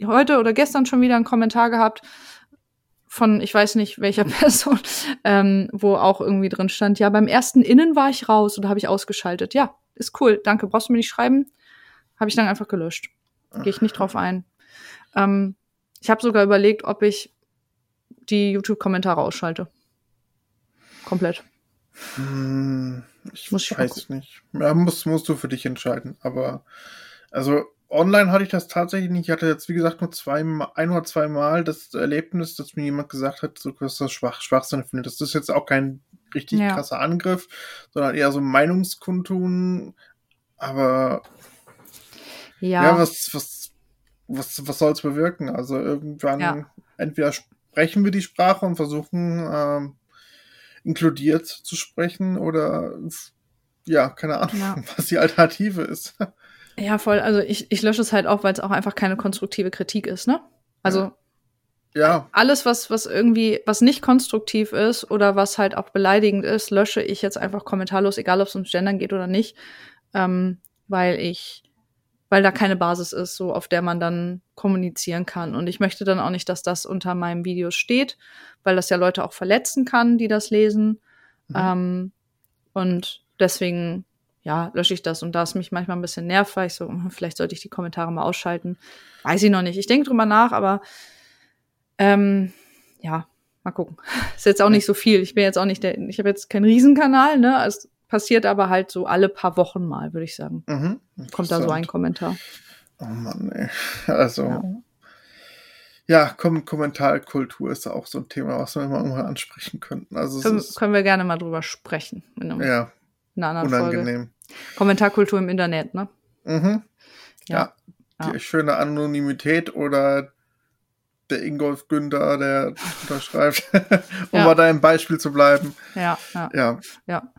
heute oder gestern schon wieder einen Kommentar gehabt von, ich weiß nicht welcher Person, ähm, wo auch irgendwie drin stand, ja, beim ersten Innen war ich raus oder habe ich ausgeschaltet. Ja, ist cool, danke, brauchst du mir nicht schreiben. Habe ich dann einfach gelöscht. Gehe ich nicht drauf ein. Ähm, ich habe sogar überlegt, ob ich die YouTube-Kommentare ausschalte. Komplett. Hm, ich muss ich weiß nicht. Ja, musst, musst du für dich entscheiden. Aber also online hatte ich das tatsächlich nicht. Ich hatte jetzt, wie gesagt, nur zwei, ein oder zwei Mal das Erlebnis, dass mir jemand gesagt hat, so, dass das schwach, Schwachsinn findet. Das ist jetzt auch kein richtig ja. krasser Angriff, sondern eher so Meinungskundtun. Aber ja, ja was, was, was, was soll es bewirken? Also irgendwann ja. entweder sprechen wir die Sprache und versuchen ähm, inkludiert zu sprechen oder ja, keine Ahnung, was die Alternative ist. Ja, voll. Also ich, ich lösche es halt auch, weil es auch einfach keine konstruktive Kritik ist, ne? Also ja. alles, was, was irgendwie, was nicht konstruktiv ist oder was halt auch beleidigend ist, lösche ich jetzt einfach kommentarlos, egal ob es ums Gendern geht oder nicht. Ähm, weil ich weil da keine Basis ist, so auf der man dann kommunizieren kann. Und ich möchte dann auch nicht, dass das unter meinem Video steht, weil das ja Leute auch verletzen kann, die das lesen. Mhm. Ähm, und deswegen, ja, lösche ich das. Und da es mich manchmal ein bisschen nervt, weil ich so, hm, vielleicht sollte ich die Kommentare mal ausschalten. Weiß ich noch nicht. Ich denke drüber nach, aber ähm, ja, mal gucken. Ist jetzt auch nicht so viel. Ich bin jetzt auch nicht der, ich habe jetzt keinen Riesenkanal, ne? Also passiert aber halt so alle paar Wochen mal, würde ich sagen. Mhm, Kommt da so ein Kommentar. Oh Mann, ey. Also. Ja. Ja, Kom Kommentarkultur ist auch so ein Thema, was wir mal ansprechen könnten. Also können, können wir gerne mal drüber sprechen. In einem, ja, in einer anderen unangenehm. Folge. Kommentarkultur im Internet, ne? Mhm. Ja. ja. Die schöne Anonymität oder der Ingolf Günther, der unterschreibt, um ja. mal da im Beispiel zu bleiben. Ja, ja. Ja. ja.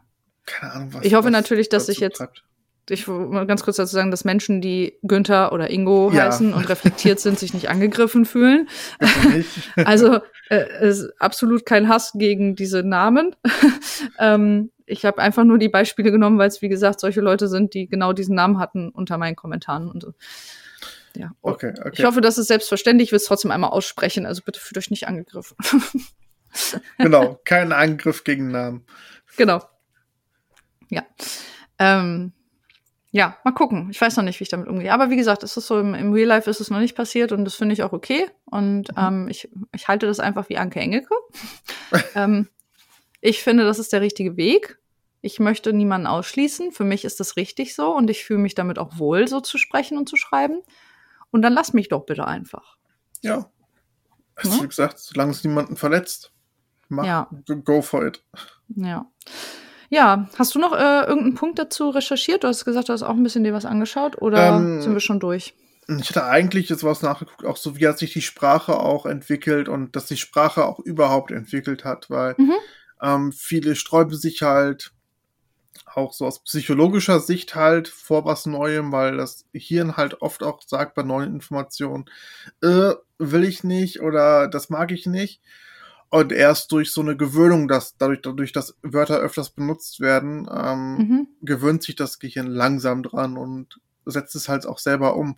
Keine Ahnung, was. Ich hoffe was natürlich, dass ich jetzt. Treibt. Ich will ganz kurz dazu sagen, dass Menschen, die Günther oder Ingo ja. heißen und reflektiert sind, sich nicht angegriffen fühlen. also äh, ist absolut kein Hass gegen diese Namen. ähm, ich habe einfach nur die Beispiele genommen, weil es wie gesagt solche Leute sind, die genau diesen Namen hatten unter meinen Kommentaren und so. Ja. Okay, okay. Ich hoffe, das ist selbstverständlich. Ich will es trotzdem einmal aussprechen. Also bitte fühlt euch nicht angegriffen. genau, kein Angriff gegen Namen. Genau. Ja. Ähm, ja, mal gucken. Ich weiß noch nicht, wie ich damit umgehe. Aber wie gesagt, es ist so, im, im Real Life ist es noch nicht passiert und das finde ich auch okay. Und mhm. ähm, ich, ich halte das einfach wie Anke Engelke. ähm, ich finde, das ist der richtige Weg. Ich möchte niemanden ausschließen. Für mich ist das richtig so und ich fühle mich damit auch wohl, so zu sprechen und zu schreiben. Und dann lass mich doch bitte einfach. Ja. Hast ja? du gesagt, solange es niemanden verletzt, mach, ja. go for it. Ja. Ja, hast du noch äh, irgendeinen Punkt dazu recherchiert? Du hast gesagt, du hast auch ein bisschen dir was angeschaut oder ähm, sind wir schon durch? Ich hatte eigentlich jetzt was nachgeguckt, auch so wie hat sich die Sprache auch entwickelt und dass die Sprache auch überhaupt entwickelt hat, weil mhm. Ähm, viele sträuben sich halt auch so aus psychologischer Sicht halt vor was Neuem, weil das Hirn halt oft auch sagt bei neuen Informationen, äh, will ich nicht oder das mag ich nicht. Und erst durch so eine Gewöhnung, dass dadurch, dadurch, dass Wörter öfters benutzt werden, ähm, mhm. gewöhnt sich das Gehirn langsam dran und setzt es halt auch selber um.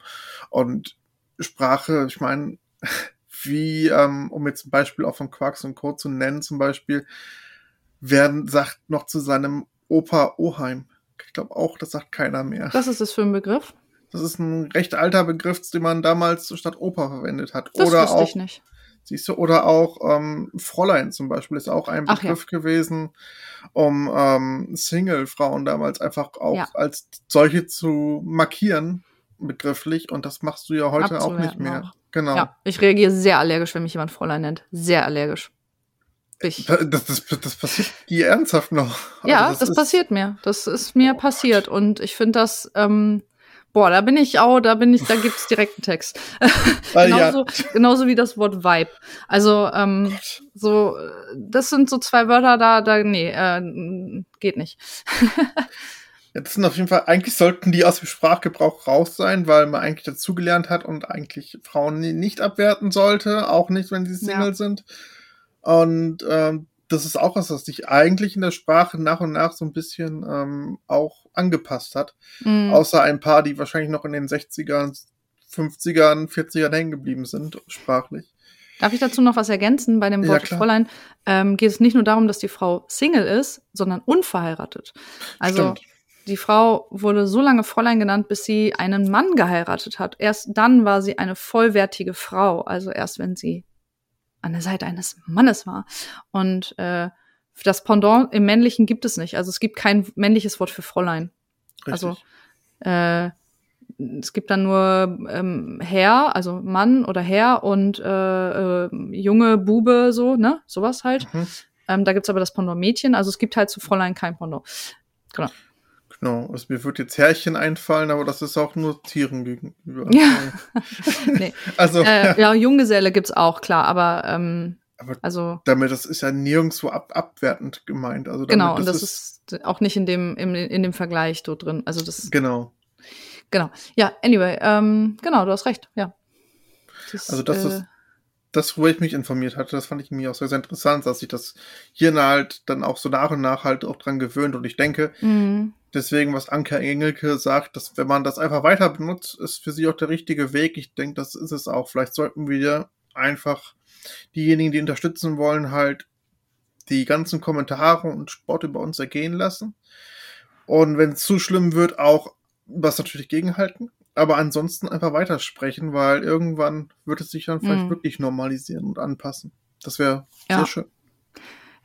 Und Sprache, ich meine, wie, ähm, um jetzt ein Beispiel auch von Quarks und Co. zu nennen, zum Beispiel, werden sagt noch zu seinem Opa Oheim. Ich glaube auch, das sagt keiner mehr. Was ist das für ein Begriff? Das ist ein recht alter Begriff, den man damals statt Opa verwendet hat. Das Oder auch, ich nicht. Siehst du, oder auch ähm, Fräulein zum Beispiel ist auch ein Begriff ja. gewesen, um ähm, Single-Frauen damals einfach auch ja. als solche zu markieren, begrifflich. Und das machst du ja heute auch nicht mehr. Auch. Genau. Ja, ich reagiere sehr allergisch, wenn mich jemand Fräulein nennt. Sehr allergisch. Ich. Das, das, das passiert dir ernsthaft noch. Also ja, das, das passiert mir. Das ist mir oh, passiert. Gott. Und ich finde das ähm, Boah, da bin ich auch, da bin ich, da gibt's direkt einen Text. genauso, ja. genauso wie das Wort Vibe. Also, ähm, so, das sind so zwei Wörter da, da, nee, äh, geht nicht. ja, das sind auf jeden Fall, eigentlich sollten die aus dem Sprachgebrauch raus sein, weil man eigentlich dazugelernt hat und eigentlich Frauen nicht abwerten sollte, auch nicht, wenn sie Single ja. sind. Und ähm, das ist auch was, was sich eigentlich in der Sprache nach und nach so ein bisschen ähm, auch angepasst hat. Mhm. Außer ein paar, die wahrscheinlich noch in den 60ern, 50ern, 40ern hängen geblieben sind, sprachlich. Darf ich dazu noch was ergänzen? Bei dem Wort ja, Fräulein ähm, geht es nicht nur darum, dass die Frau Single ist, sondern unverheiratet. Also Stimmt. die Frau wurde so lange Fräulein genannt, bis sie einen Mann geheiratet hat. Erst dann war sie eine vollwertige Frau. Also erst wenn sie an der Seite eines Mannes war. Und äh, das Pendant im Männlichen gibt es nicht. Also es gibt kein männliches Wort für Fräulein. Richtig. Also äh, es gibt dann nur ähm, Herr, also Mann oder Herr und äh, äh, junge Bube, so, ne? Sowas halt. Mhm. Ähm, da gibt's aber das Pendant Mädchen. Also es gibt halt zu Fräulein kein Pendant. Genau. Genau, also mir wird jetzt Herrchen einfallen, aber das ist auch nur Tieren gegenüber. Ja. nee. also, äh, ja, Junggeselle gibt's auch, klar, aber, ähm, aber also damit, das ist ja nirgendwo ab, abwertend gemeint. Also damit, genau, und das, das ist, auch nicht in dem, in, in dem Vergleich dort drin. Also das. Genau. Genau. Ja, anyway, ähm, genau, du hast recht, ja. Das, also das äh, ist das, wo ich mich informiert hatte, das fand ich mir auch sehr, sehr interessant, dass sich das hier halt dann auch so nach und nach halt auch dran gewöhnt. Und ich denke, mhm. deswegen, was Anke Engelke sagt, dass wenn man das einfach weiter benutzt, ist für sie auch der richtige Weg. Ich denke, das ist es auch. Vielleicht sollten wir einfach diejenigen, die unterstützen wollen, halt die ganzen Kommentare und Sport über uns ergehen lassen. Und wenn es zu schlimm wird, auch was natürlich gegenhalten aber ansonsten einfach weitersprechen, weil irgendwann wird es sich dann vielleicht mhm. wirklich normalisieren und anpassen. Das wäre ja. sehr schön.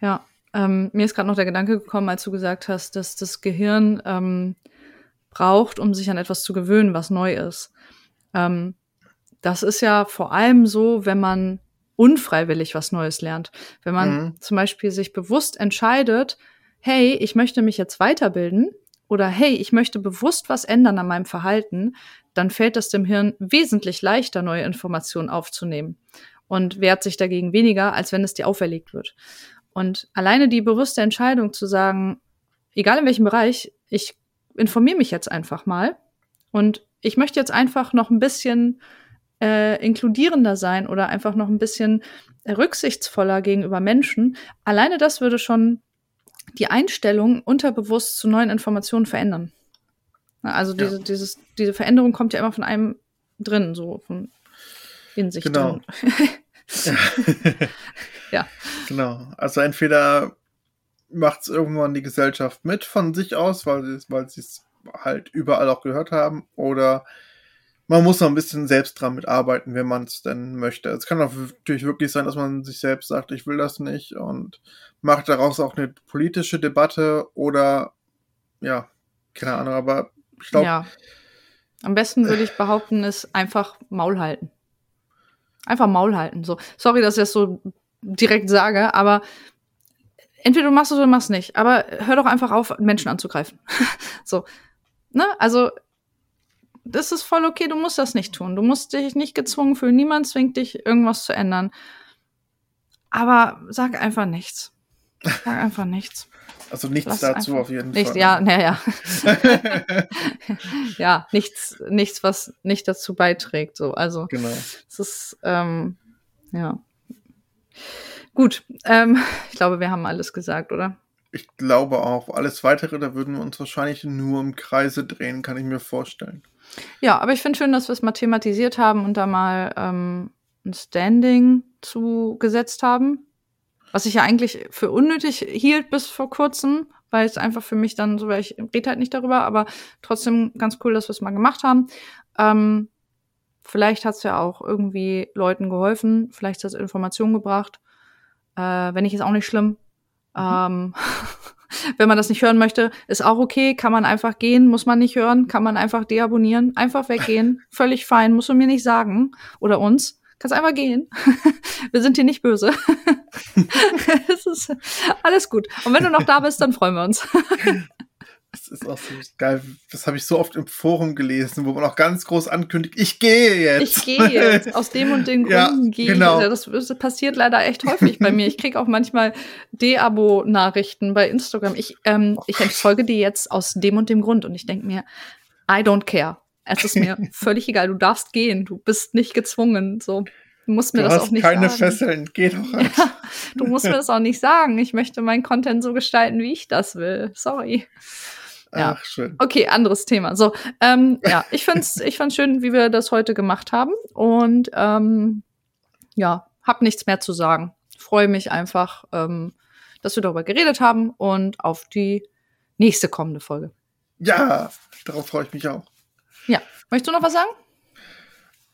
Ja, ähm, mir ist gerade noch der Gedanke gekommen, als du gesagt hast, dass das Gehirn ähm, braucht, um sich an etwas zu gewöhnen, was neu ist. Ähm, das ist ja vor allem so, wenn man unfreiwillig was Neues lernt. Wenn man mhm. zum Beispiel sich bewusst entscheidet, hey, ich möchte mich jetzt weiterbilden, oder hey, ich möchte bewusst was ändern an meinem Verhalten, dann fällt es dem Hirn wesentlich leichter, neue Informationen aufzunehmen und wehrt sich dagegen weniger, als wenn es dir auferlegt wird. Und alleine die bewusste Entscheidung zu sagen, egal in welchem Bereich, ich informiere mich jetzt einfach mal und ich möchte jetzt einfach noch ein bisschen äh, inkludierender sein oder einfach noch ein bisschen rücksichtsvoller gegenüber Menschen. Alleine das würde schon die Einstellung unterbewusst zu neuen Informationen verändern. Also diese, ja. dieses, diese Veränderung kommt ja immer von einem drin, so von in sich genau. drin. ja. ja. Genau. Also entweder macht es irgendwann die Gesellschaft mit von sich aus, weil sie weil es halt überall auch gehört haben, oder man muss noch ein bisschen selbst dran mitarbeiten, wenn man es denn möchte. Es kann auch natürlich wirklich sein, dass man sich selbst sagt, ich will das nicht und macht daraus auch eine politische Debatte oder ja, keine Ahnung, aber ich. Ja. Am besten würde ich behaupten, ist einfach Maul halten. Einfach Maul halten. So, sorry, dass ich das so direkt sage, aber entweder du machst es oder du machst es nicht. Aber hör doch einfach auf, Menschen anzugreifen. so. Ne? Also, das ist voll okay, du musst das nicht tun. Du musst dich nicht gezwungen fühlen. Niemand zwingt dich, irgendwas zu ändern. Aber sag einfach nichts. Sag einfach nichts. Also nichts Lass dazu auf jeden nicht, Fall. Ja, naja. ja, nichts, nichts, was nicht dazu beiträgt. So, also genau. es ist ähm, ja gut. Ähm, ich glaube, wir haben alles gesagt, oder? Ich glaube auch. Alles weitere, da würden wir uns wahrscheinlich nur im Kreise drehen, kann ich mir vorstellen. Ja, aber ich finde schön, dass wir es mal thematisiert haben und da mal ähm, ein Standing zugesetzt haben. Was ich ja eigentlich für unnötig hielt bis vor kurzem, weil es einfach für mich dann so, weil ich rede halt nicht darüber, aber trotzdem ganz cool, dass wir es mal gemacht haben. Ähm, vielleicht hat es ja auch irgendwie Leuten geholfen, vielleicht hat es Informationen gebracht. Äh, wenn nicht, ist auch nicht schlimm. Mhm. Ähm, wenn man das nicht hören möchte, ist auch okay, kann man einfach gehen, muss man nicht hören, kann man einfach deabonnieren, einfach weggehen, völlig fein, musst du mir nicht sagen oder uns. Kannst einfach gehen. Wir sind hier nicht böse. Es ist alles gut. Und wenn du noch da bist, dann freuen wir uns. Das ist auch so geil. Das habe ich so oft im Forum gelesen, wo man auch ganz groß ankündigt, ich gehe jetzt. Ich gehe jetzt. Aus dem und den Gründen ja, gehe genau. ich. Das, das passiert leider echt häufig bei mir. Ich kriege auch manchmal De-Abo-Nachrichten bei Instagram. Ich, ähm, ich entfolge dir jetzt aus dem und dem Grund. Und ich denke mir, I don't care. Es ist mir völlig egal. Du darfst gehen. Du bist nicht gezwungen. So. Du musst mir du das auch nicht keine sagen. keine Fesseln, geh doch rein. Ja, du musst mir das auch nicht sagen. Ich möchte meinen Content so gestalten, wie ich das will. Sorry. Ja. Ach, schön. Okay, anderes Thema. So, ähm, ja, ich fand's, ich fand's schön, wie wir das heute gemacht haben. Und ähm, ja, hab nichts mehr zu sagen. Freue mich einfach, ähm, dass wir darüber geredet haben und auf die nächste kommende Folge. Ja, darauf freue ich mich auch. Ja. Möchtest du noch was sagen?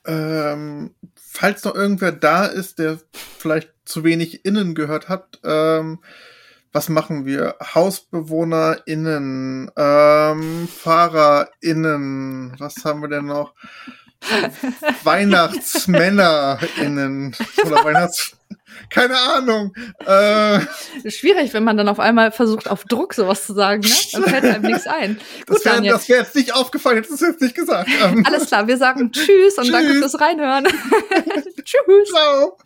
Ähm, falls noch irgendwer da ist, der vielleicht zu wenig innen gehört hat, ähm, was machen wir? HausbewohnerInnen, ähm, FahrerInnen, was haben wir denn noch? WeihnachtsmännerInnen oder Weihnachts keine Ahnung. Äh, Schwierig, wenn man dann auf einmal versucht, auf Druck sowas zu sagen, ne? Dann fällt einem nichts ein. Gut, das wäre wär jetzt nicht aufgefallen, hättest du es jetzt nicht gesagt. Ähm. Alles klar, wir sagen Tschüss und tschüss. danke fürs Reinhören. tschüss. Ciao.